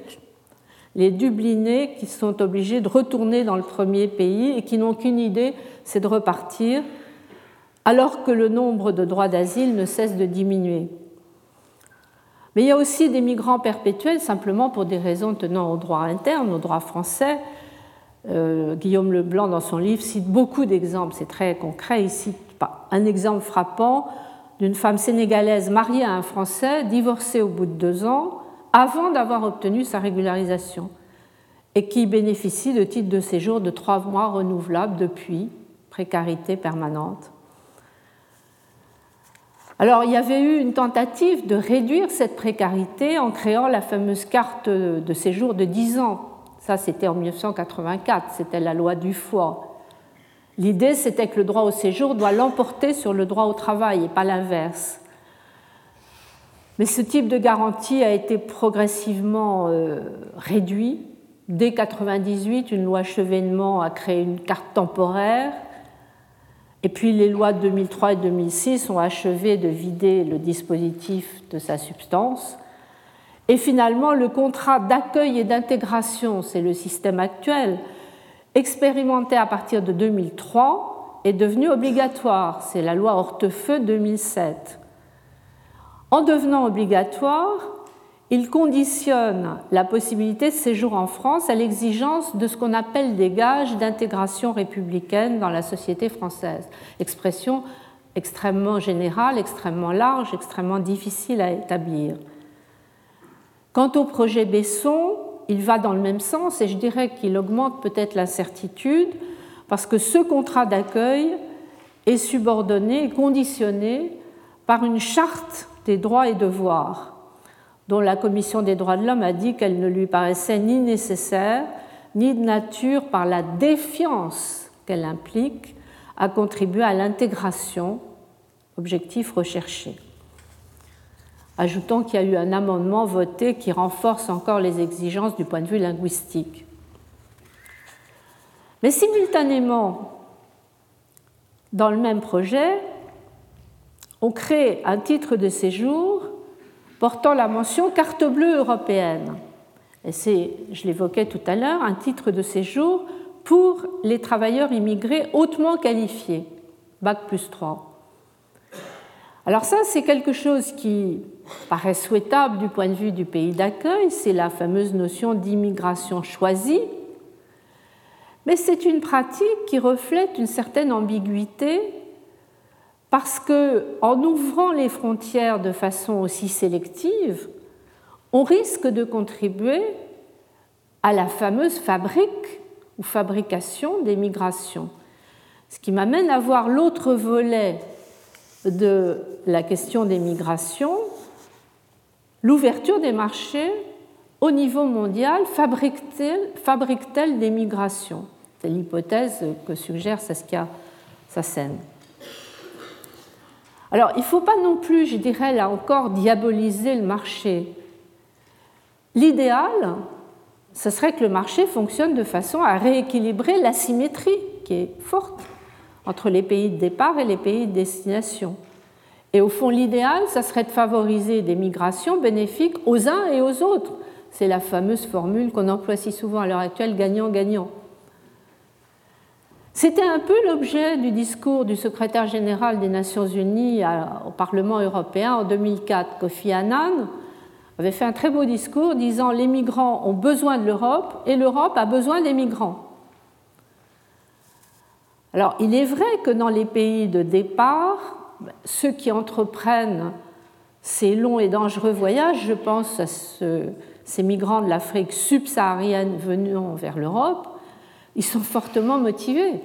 les Dublinés qui sont obligés de retourner dans le premier pays et qui n'ont qu'une idée, c'est de repartir, alors que le nombre de droits d'asile ne cesse de diminuer. Mais il y a aussi des migrants perpétuels, simplement pour des raisons tenant au droit interne, au droit français. Euh, Guillaume Leblanc, dans son livre, cite beaucoup d'exemples, c'est très concret. Il cite un exemple frappant d'une femme sénégalaise mariée à un Français, divorcée au bout de deux ans, avant d'avoir obtenu sa régularisation et qui bénéficie de titres de séjour de trois mois renouvelables depuis, précarité permanente. Alors il y avait eu une tentative de réduire cette précarité en créant la fameuse carte de séjour de 10 ans. Ça, c'était en 1984, c'était la loi du foie. L'idée, c'était que le droit au séjour doit l'emporter sur le droit au travail et pas l'inverse. Mais ce type de garantie a été progressivement euh, réduit. Dès 1998, une loi Chevènement a créé une carte temporaire. Et puis les lois de 2003 et 2006 ont achevé de vider le dispositif de sa substance. Et finalement, le contrat d'accueil et d'intégration, c'est le système actuel, expérimenté à partir de 2003, est devenu obligatoire. C'est la loi Hortefeux 2007. En devenant obligatoire, il conditionne la possibilité de séjour en France à l'exigence de ce qu'on appelle des gages d'intégration républicaine dans la société française. Expression extrêmement générale, extrêmement large, extrêmement difficile à établir. Quant au projet Besson, il va dans le même sens et je dirais qu'il augmente peut-être l'incertitude parce que ce contrat d'accueil est subordonné conditionné par une charte des droits et devoirs, dont la Commission des droits de l'homme a dit qu'elle ne lui paraissait ni nécessaire ni de nature, par la défiance qu'elle implique, à contribuer à l'intégration, objectif recherché. Ajoutons qu'il y a eu un amendement voté qui renforce encore les exigences du point de vue linguistique. Mais simultanément, dans le même projet, on crée un titre de séjour portant la mention carte bleue européenne. Et c'est, je l'évoquais tout à l'heure, un titre de séjour pour les travailleurs immigrés hautement qualifiés, Bac plus 3. Alors ça, c'est quelque chose qui paraît souhaitable du point de vue du pays d'accueil, c'est la fameuse notion d'immigration choisie, mais c'est une pratique qui reflète une certaine ambiguïté parce que en ouvrant les frontières de façon aussi sélective, on risque de contribuer à la fameuse fabrique ou fabrication des migrations. Ce qui m'amène à voir l'autre volet de la question des migrations, l'ouverture des marchés au niveau mondial fabrique-t-elle des migrations? C'est l'hypothèse que suggère Saskia Sassen. Alors, il ne faut pas non plus, je dirais là encore, diaboliser le marché. L'idéal, ce serait que le marché fonctionne de façon à rééquilibrer l'asymétrie qui est forte entre les pays de départ et les pays de destination. Et au fond, l'idéal, ça serait de favoriser des migrations bénéfiques aux uns et aux autres. C'est la fameuse formule qu'on emploie si souvent à l'heure actuelle, gagnant-gagnant. C'était un peu l'objet du discours du secrétaire général des Nations Unies au Parlement européen en 2004. Kofi Annan avait fait un très beau discours disant les migrants ont besoin de l'Europe et l'Europe a besoin des migrants. Alors, il est vrai que dans les pays de départ, ceux qui entreprennent ces longs et dangereux voyages, je pense à ces migrants de l'Afrique subsaharienne venant vers l'Europe, ils sont fortement motivés.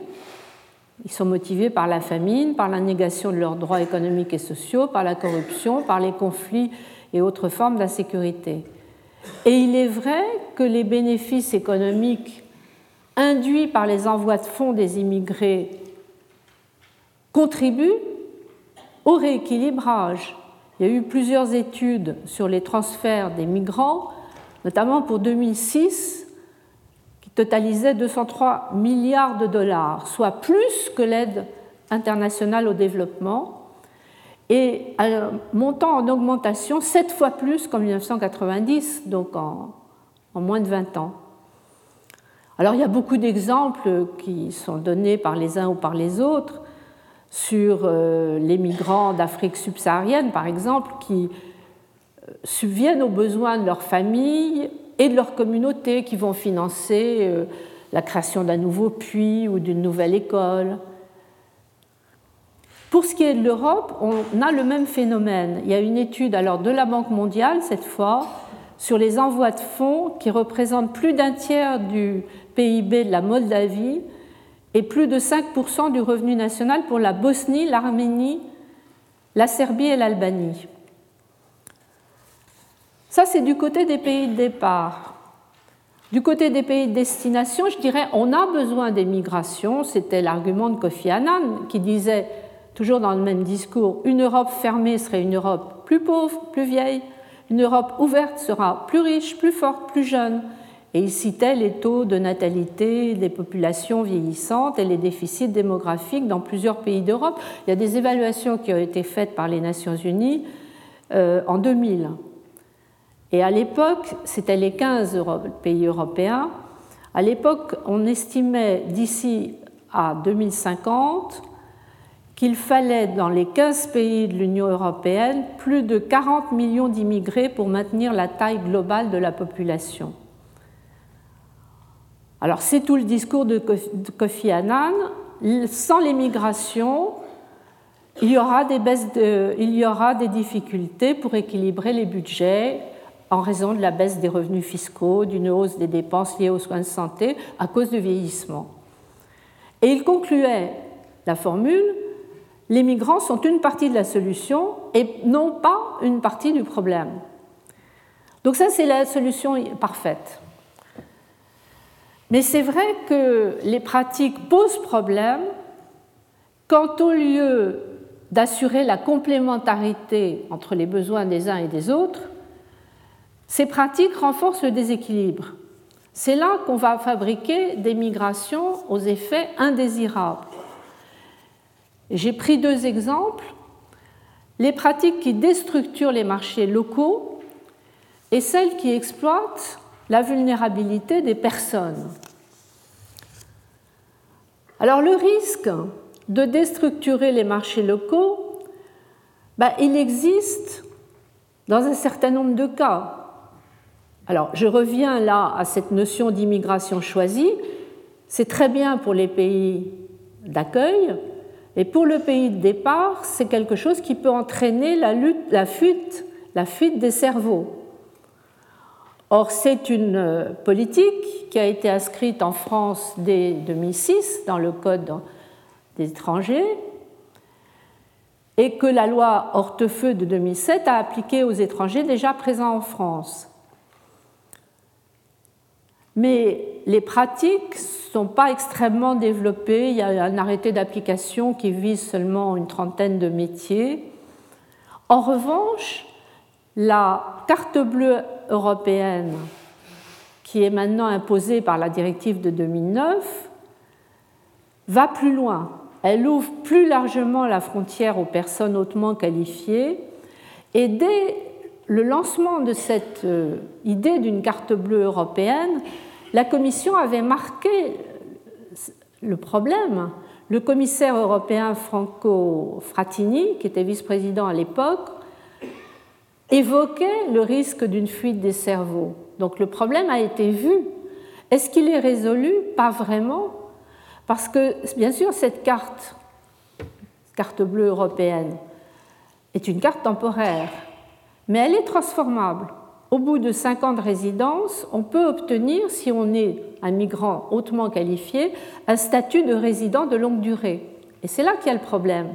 Ils sont motivés par la famine, par la négation de leurs droits économiques et sociaux, par la corruption, par les conflits et autres formes d'insécurité. Et il est vrai que les bénéfices économiques induits par les envois de fonds des immigrés contribuent au rééquilibrage. Il y a eu plusieurs études sur les transferts des migrants, notamment pour 2006, qui totalisaient 203 milliards de dollars, soit plus que l'aide internationale au développement, et un montant en augmentation sept fois plus qu'en 1990, donc en, en moins de 20 ans. Alors il y a beaucoup d'exemples qui sont donnés par les uns ou par les autres sur euh, les migrants d'Afrique subsaharienne, par exemple, qui euh, subviennent aux besoins de leur famille et de leur communauté, qui vont financer euh, la création d'un nouveau puits ou d'une nouvelle école. Pour ce qui est de l'Europe, on a le même phénomène. Il y a une étude de la Banque mondiale, cette fois, sur les envois de fonds qui représentent plus d'un tiers du PIB de la Moldavie et plus de 5% du revenu national pour la Bosnie, l'Arménie, la Serbie et l'Albanie. Ça, c'est du côté des pays de départ. Du côté des pays de destination, je dirais, on a besoin des migrations. C'était l'argument de Kofi Annan qui disait, toujours dans le même discours, une Europe fermée serait une Europe plus pauvre, plus vieille. Une Europe ouverte sera plus riche, plus forte, plus jeune. Et il citait les taux de natalité des populations vieillissantes et les déficits démographiques dans plusieurs pays d'Europe. Il y a des évaluations qui ont été faites par les Nations Unies euh, en 2000. Et à l'époque, c'était les 15 pays européens. À l'époque, on estimait d'ici à 2050 qu'il fallait dans les 15 pays de l'Union européenne plus de 40 millions d'immigrés pour maintenir la taille globale de la population. Alors c'est tout le discours de Kofi Annan. Sans l'émigration, il y aura des il y aura des difficultés pour équilibrer les budgets en raison de la baisse des revenus fiscaux, d'une hausse des dépenses liées aux soins de santé à cause du vieillissement. Et il concluait la formule les migrants sont une partie de la solution et non pas une partie du problème. Donc ça, c'est la solution parfaite. Mais c'est vrai que les pratiques posent problème quand au lieu d'assurer la complémentarité entre les besoins des uns et des autres, ces pratiques renforcent le déséquilibre. C'est là qu'on va fabriquer des migrations aux effets indésirables. J'ai pris deux exemples. Les pratiques qui déstructurent les marchés locaux et celles qui exploitent la vulnérabilité des personnes. Alors le risque de déstructurer les marchés locaux, ben, il existe dans un certain nombre de cas. Alors je reviens là à cette notion d'immigration choisie. C'est très bien pour les pays d'accueil, et pour le pays de départ, c'est quelque chose qui peut entraîner la, fuite, fuite des cerveaux. Or, c'est une euh, politique qui a été inscrite en France dès 2006 dans le Code des étrangers et que la loi Hortefeux de 2007 a appliquée aux étrangers déjà présents en France. Mais les pratiques ne sont pas extrêmement développées. Il y a un arrêté d'application qui vise seulement une trentaine de métiers. En revanche, la carte bleue européenne, qui est maintenant imposée par la directive de 2009, va plus loin. Elle ouvre plus largement la frontière aux personnes hautement qualifiées et dès le lancement de cette euh, idée d'une carte bleue européenne, la Commission avait marqué le problème. Le commissaire européen Franco Frattini, qui était vice-président à l'époque, évoquait le risque d'une fuite des cerveaux. Donc le problème a été vu. Est-ce qu'il est résolu? Pas vraiment. Parce que, bien sûr, cette carte, carte bleue européenne, est une carte temporaire, mais elle est transformable au bout de cinq ans de résidence, on peut obtenir, si on est un migrant hautement qualifié, un statut de résident de longue durée. Et c'est là qu'il y a le problème.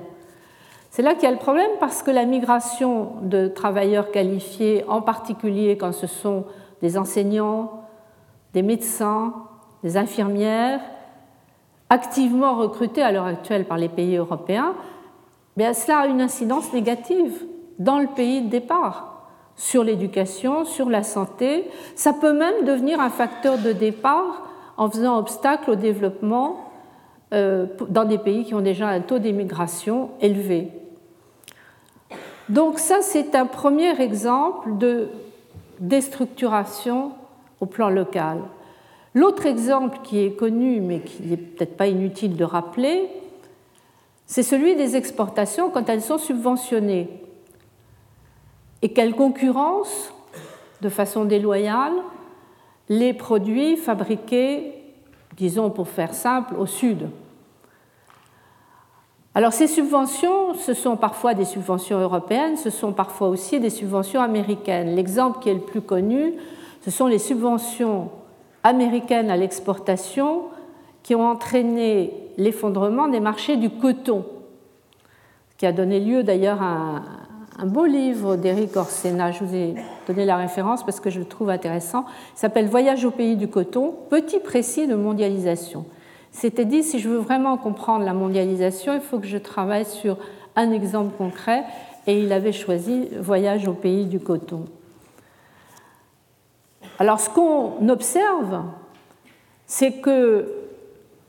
C'est là qu'il y a le problème parce que la migration de travailleurs qualifiés, en particulier quand ce sont des enseignants, des médecins, des infirmières, activement recrutés à l'heure actuelle par les pays européens, bien cela a une incidence négative dans le pays de départ sur l'éducation, sur la santé. Ça peut même devenir un facteur de départ en faisant obstacle au développement euh, dans des pays qui ont déjà un taux d'immigration élevé. Donc ça, c'est un premier exemple de déstructuration au plan local. L'autre exemple qui est connu, mais qui n'est peut-être pas inutile de rappeler, c'est celui des exportations quand elles sont subventionnées et qu'elle concurrence de façon déloyale les produits fabriqués, disons pour faire simple, au sud. Alors ces subventions, ce sont parfois des subventions européennes, ce sont parfois aussi des subventions américaines. L'exemple qui est le plus connu, ce sont les subventions américaines à l'exportation qui ont entraîné l'effondrement des marchés du coton, qui a donné lieu d'ailleurs à un beau livre d'Éric Orsena, je vous ai donné la référence parce que je le trouve intéressant, s'appelle Voyage au pays du coton, petit précis de mondialisation. C'était dit, si je veux vraiment comprendre la mondialisation, il faut que je travaille sur un exemple concret, et il avait choisi Voyage au pays du coton. Alors ce qu'on observe, c'est que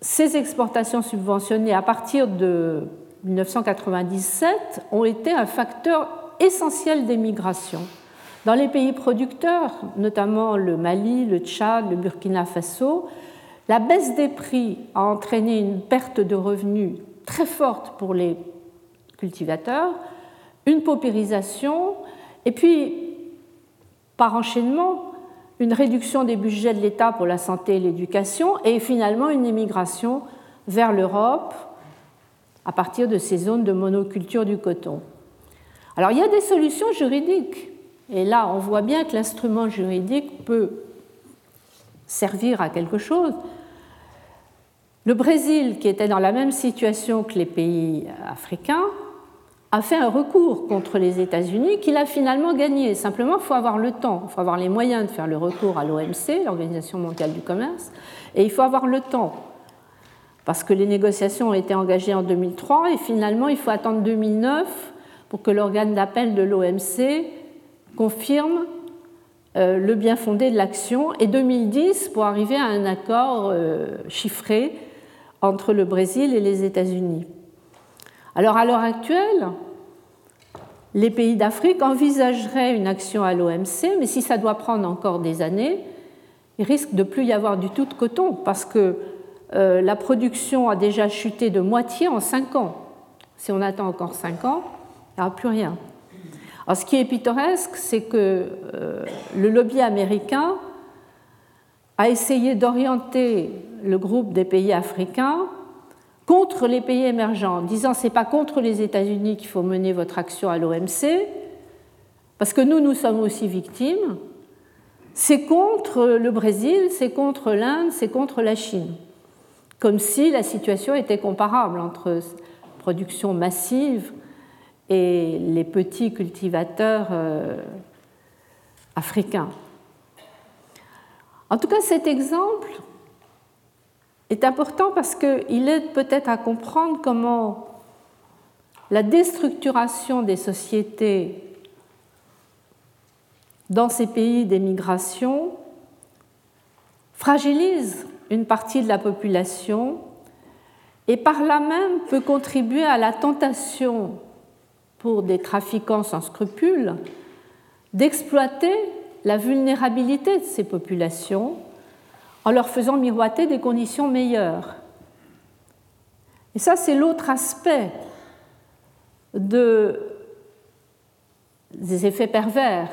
ces exportations subventionnées à partir de 1997 ont été un facteur essentiel des migrations. Dans les pays producteurs, notamment le Mali, le Tchad, le Burkina Faso, la baisse des prix a entraîné une perte de revenus très forte pour les cultivateurs, une paupérisation, et puis, par enchaînement, une réduction des budgets de l'État pour la santé et l'éducation, et finalement une émigration vers l'Europe, à partir de ces zones de monoculture du coton. Alors il y a des solutions juridiques, et là on voit bien que l'instrument juridique peut servir à quelque chose. Le Brésil, qui était dans la même situation que les pays africains, a fait un recours contre les États-Unis qu'il a finalement gagné. Simplement, il faut avoir le temps, il faut avoir les moyens de faire le recours à l'OMC, l'Organisation mondiale du commerce, et il faut avoir le temps. Parce que les négociations ont été engagées en 2003 et finalement, il faut attendre 2009 pour que l'organe d'appel de l'OMC confirme euh, le bien fondé de l'action et 2010 pour arriver à un accord euh, chiffré entre le Brésil et les États-Unis. Alors à l'heure actuelle, les pays d'Afrique envisageraient une action à l'OMC, mais si ça doit prendre encore des années, il risque de plus y avoir du tout de coton parce que euh, la production a déjà chuté de moitié en cinq ans. Si on attend encore cinq ans, il n'y aura plus rien. Alors, ce qui est pittoresque, c'est que euh, le lobby américain a essayé d'orienter le groupe des pays africains contre les pays émergents, en disant c'est pas contre les États-Unis qu'il faut mener votre action à l'OMC, parce que nous, nous sommes aussi victimes. C'est contre le Brésil, c'est contre l'Inde, c'est contre la Chine. Comme si la situation était comparable entre production massive les petits cultivateurs euh, africains. En tout cas, cet exemple est important parce qu'il aide peut-être à comprendre comment la déstructuration des sociétés dans ces pays d'émigration fragilise une partie de la population et par là même peut contribuer à la tentation pour des trafiquants sans scrupules d'exploiter la vulnérabilité de ces populations en leur faisant miroiter des conditions meilleures. Et ça, c'est l'autre aspect de, des effets pervers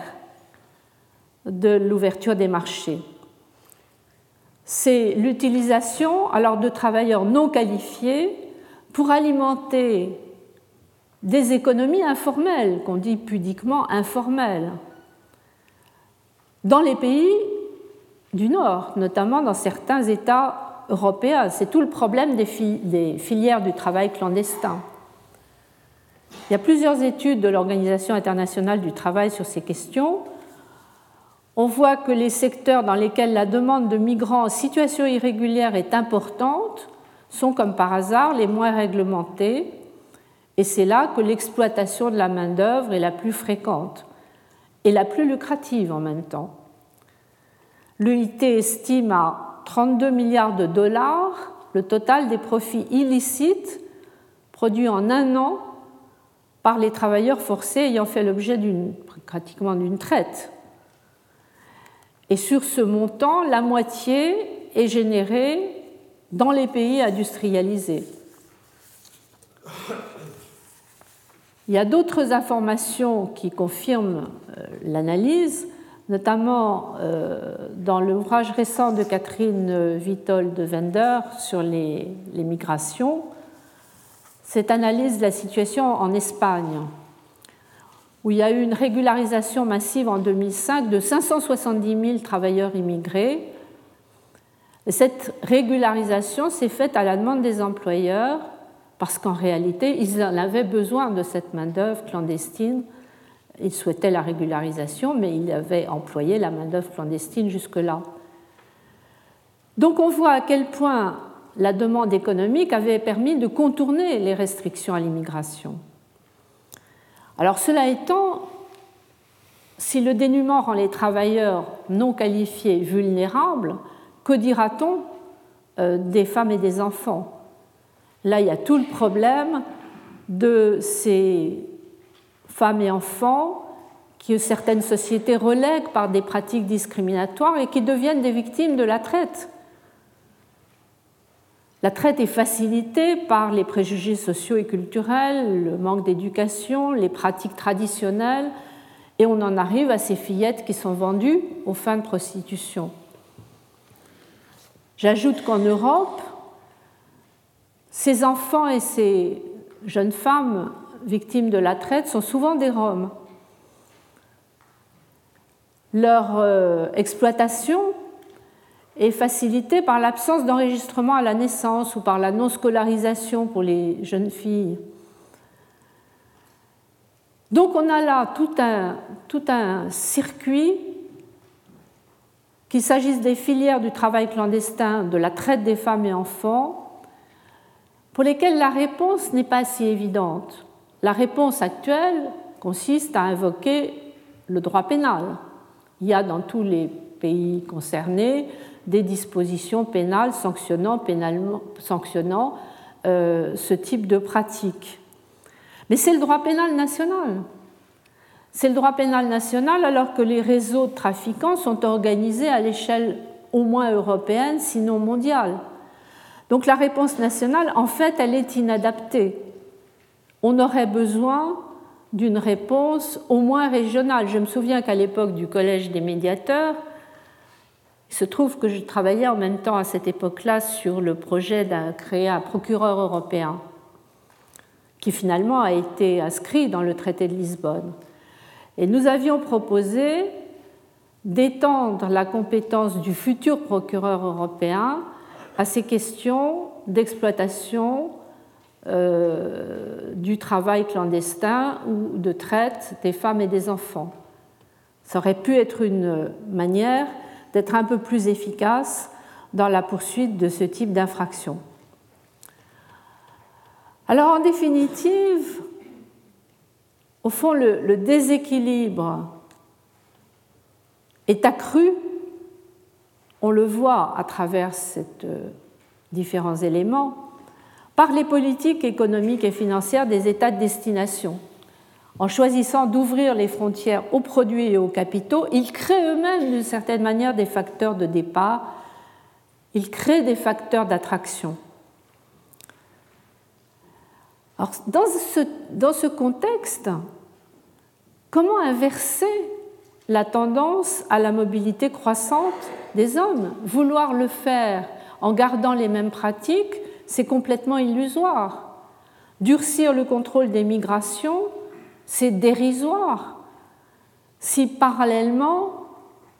de l'ouverture des marchés. C'est l'utilisation alors de travailleurs non qualifiés pour alimenter des économies informelles, qu'on dit pudiquement informelles, dans les pays du Nord, notamment dans certains États européens. C'est tout le problème des, filières du travail clandestin. Il y a plusieurs études de l'Organisation internationale du travail sur ces questions. On voit que les secteurs dans lesquels la demande de migrants en situation irrégulière est importante sont comme par hasard les moins réglementés et c'est là que l'exploitation de la main-d'œuvre est la plus fréquente et la plus lucrative en même temps. L'UIT estime à 32 milliards de dollars le total des profits illicites produits en un an par les travailleurs forcés ayant fait l'objet pratiquement d'une traite. Et sur ce montant, la moitié est générée dans les pays industrialisés. Il y a d'autres informations qui confirment euh, l'analyse, notamment euh, dans l'ouvrage récent de Catherine Vitol de Wender sur les, migrations, cette analyse de la situation en Espagne, où il y a eu une régularisation massive en 2005 de 570 000 travailleurs immigrés. cette régularisation s'est faite à la demande des employeurs parce qu'en réalité, ils en avaient besoin de cette main-d'œuvre clandestine. Ils souhaitaient la régularisation, mais ils avaient employé la main-d'œuvre clandestine jusque-là. Donc on voit à quel point la demande économique avait permis de contourner les restrictions à l'immigration. Alors cela étant, si le dénuement rend les travailleurs non qualifiés vulnérables, que dira-t-on euh, des femmes et des enfants? Là, il y a tout le problème de ces femmes et enfants que certaines sociétés relèguent par des pratiques discriminatoires et qui deviennent des victimes de la traite. La traite est facilitée par les préjugés sociaux et culturels, le manque d'éducation, les pratiques traditionnelles, et on en arrive à ces fillettes qui sont vendues aux fins de prostitution. J'ajoute qu'en Europe, ces enfants et ces jeunes femmes victimes de la traite sont souvent des Roms. Leur euh, exploitation est facilitée par l'absence d'enregistrement à la naissance ou par la non-scolarisation pour les jeunes filles. Donc on a là tout un, tout un circuit, qu'il s'agisse des filières du travail clandestin, de la traite des femmes et enfants, pour lesquelles la réponse n'est pas si évidente. La réponse actuelle consiste à invoquer le droit pénal. Il y a dans tous les pays concernés des dispositions pénales sanctionnant euh, ce type de pratique. Mais c'est le droit pénal national. C'est le droit pénal national alors que les réseaux de trafiquants sont organisés à l'échelle au moins européenne, sinon mondiale. Donc la réponse nationale, en fait, elle est inadaptée. On aurait besoin d'une réponse au moins régionale. Je me souviens qu'à l'époque du Collège des médiateurs, il se trouve que je travaillais en même temps à cette époque-là sur le projet de créer un procureur européen, qui finalement a été inscrit dans le traité de Lisbonne. Et nous avions proposé d'étendre la compétence du futur procureur européen à ces questions d'exploitation euh, du travail clandestin ou de traite des femmes et des enfants. Ça aurait pu être une manière d'être un peu plus efficace dans la poursuite de ce type d'infraction. Alors en définitive, au fond, le, déséquilibre est accru, on le voit à travers ces euh, différents éléments, par les politiques économiques et financières des États de destination. En choisissant d'ouvrir les frontières aux produits et aux capitaux, ils créent eux-mêmes d'une certaine manière des facteurs de départ, ils créent des facteurs d'attraction. dans ce, dans ce contexte, comment inverser la tendance à la mobilité croissante des hommes Vouloir le faire en gardant les mêmes pratiques, c'est complètement illusoire. Durcir le contrôle des migrations, c'est dérisoire. Si parallèlement,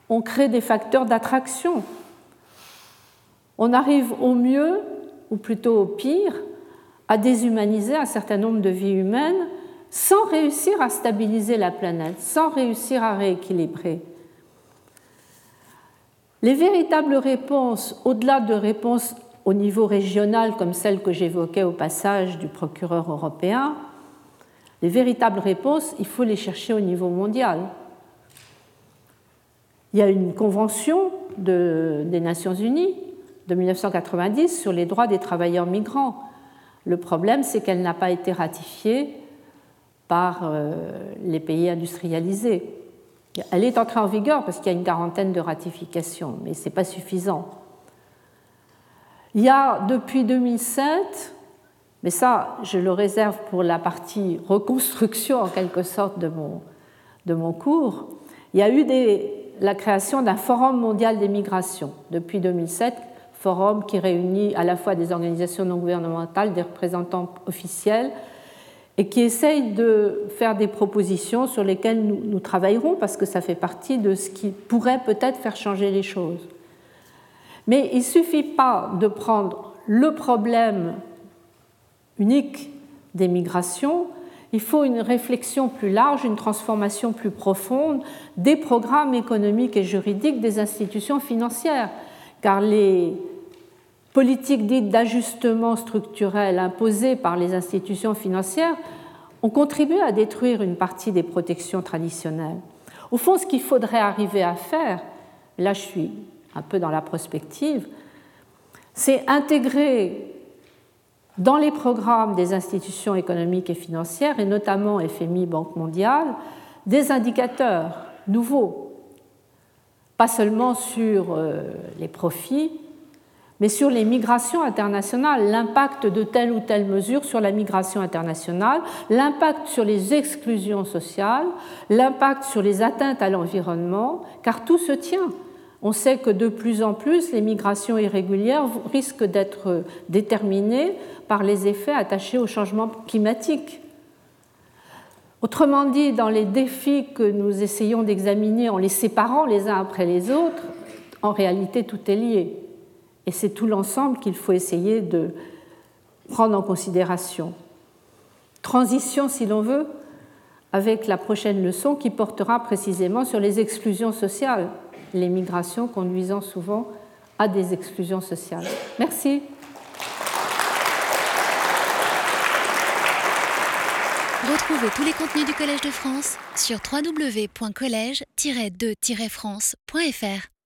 on crée des facteurs d'attraction, on arrive au mieux, ou plutôt au pire, à déshumaniser un certain nombre de vies humaines sans réussir à stabiliser la planète, sans réussir à rééquilibrer. Les véritables réponses, au-delà de réponses au niveau régional comme celle que j'évoquais au passage du procureur européen, les véritables réponses, il faut les chercher au niveau mondial. Il y a une convention des Nations Unies de 1990 sur les droits des travailleurs migrants le problème, c'est qu'elle n'a pas été ratifiée par euh, les pays industrialisés. Elle est entrée en vigueur parce qu'il y a une quarantaine de ratifications, mais ce n'est pas suffisant. Il y a depuis 2007, mais ça je le réserve pour la partie reconstruction en quelque sorte de mon, de mon cours, il y a eu la création d'un forum mondial des migrations depuis 2007 forum qui réunit à la fois des organisations non gouvernementales, des représentants officiels, et qui essaye de faire des propositions sur lesquelles nous, travaillerons parce que ça fait partie de ce qui pourrait peut-être faire changer les choses. Mais il ne suffit pas de prendre le problème unique des migrations, il faut une réflexion plus large, une transformation plus profonde des programmes économiques et juridiques des institutions financières, car les politiques dites d'ajustement structurel imposées par les institutions financières ont contribué à détruire une partie des protections traditionnelles. Au fond, ce qu'il faudrait arriver à faire, là je suis un peu dans la prospective, c'est intégrer dans les programmes des institutions économiques et financières, et notamment FMI, Banque mondiale, des indicateurs nouveaux, pas seulement sur euh, les profits, mais sur les migrations internationales, l'impact de telle ou telle mesure sur la migration internationale, l'impact sur les exclusions sociales, l'impact sur les atteintes à l'environnement, car tout se tient. On sait que de plus en plus, les migrations irrégulières risquent d'être déterminées par les effets attachés au changement climatique. Autrement dit, dans les défis que nous essayons d'examiner en les séparant les uns après les autres, en réalité, tout est lié. Et c'est tout l'ensemble qu'il faut essayer de prendre en considération. Transition, si l'on veut, avec la prochaine leçon qui portera précisément sur les exclusions sociales, les migrations conduisant souvent à des exclusions sociales. Merci. Retrouvez tous les contenus du Collège de France sur www.colège-2-france.fr.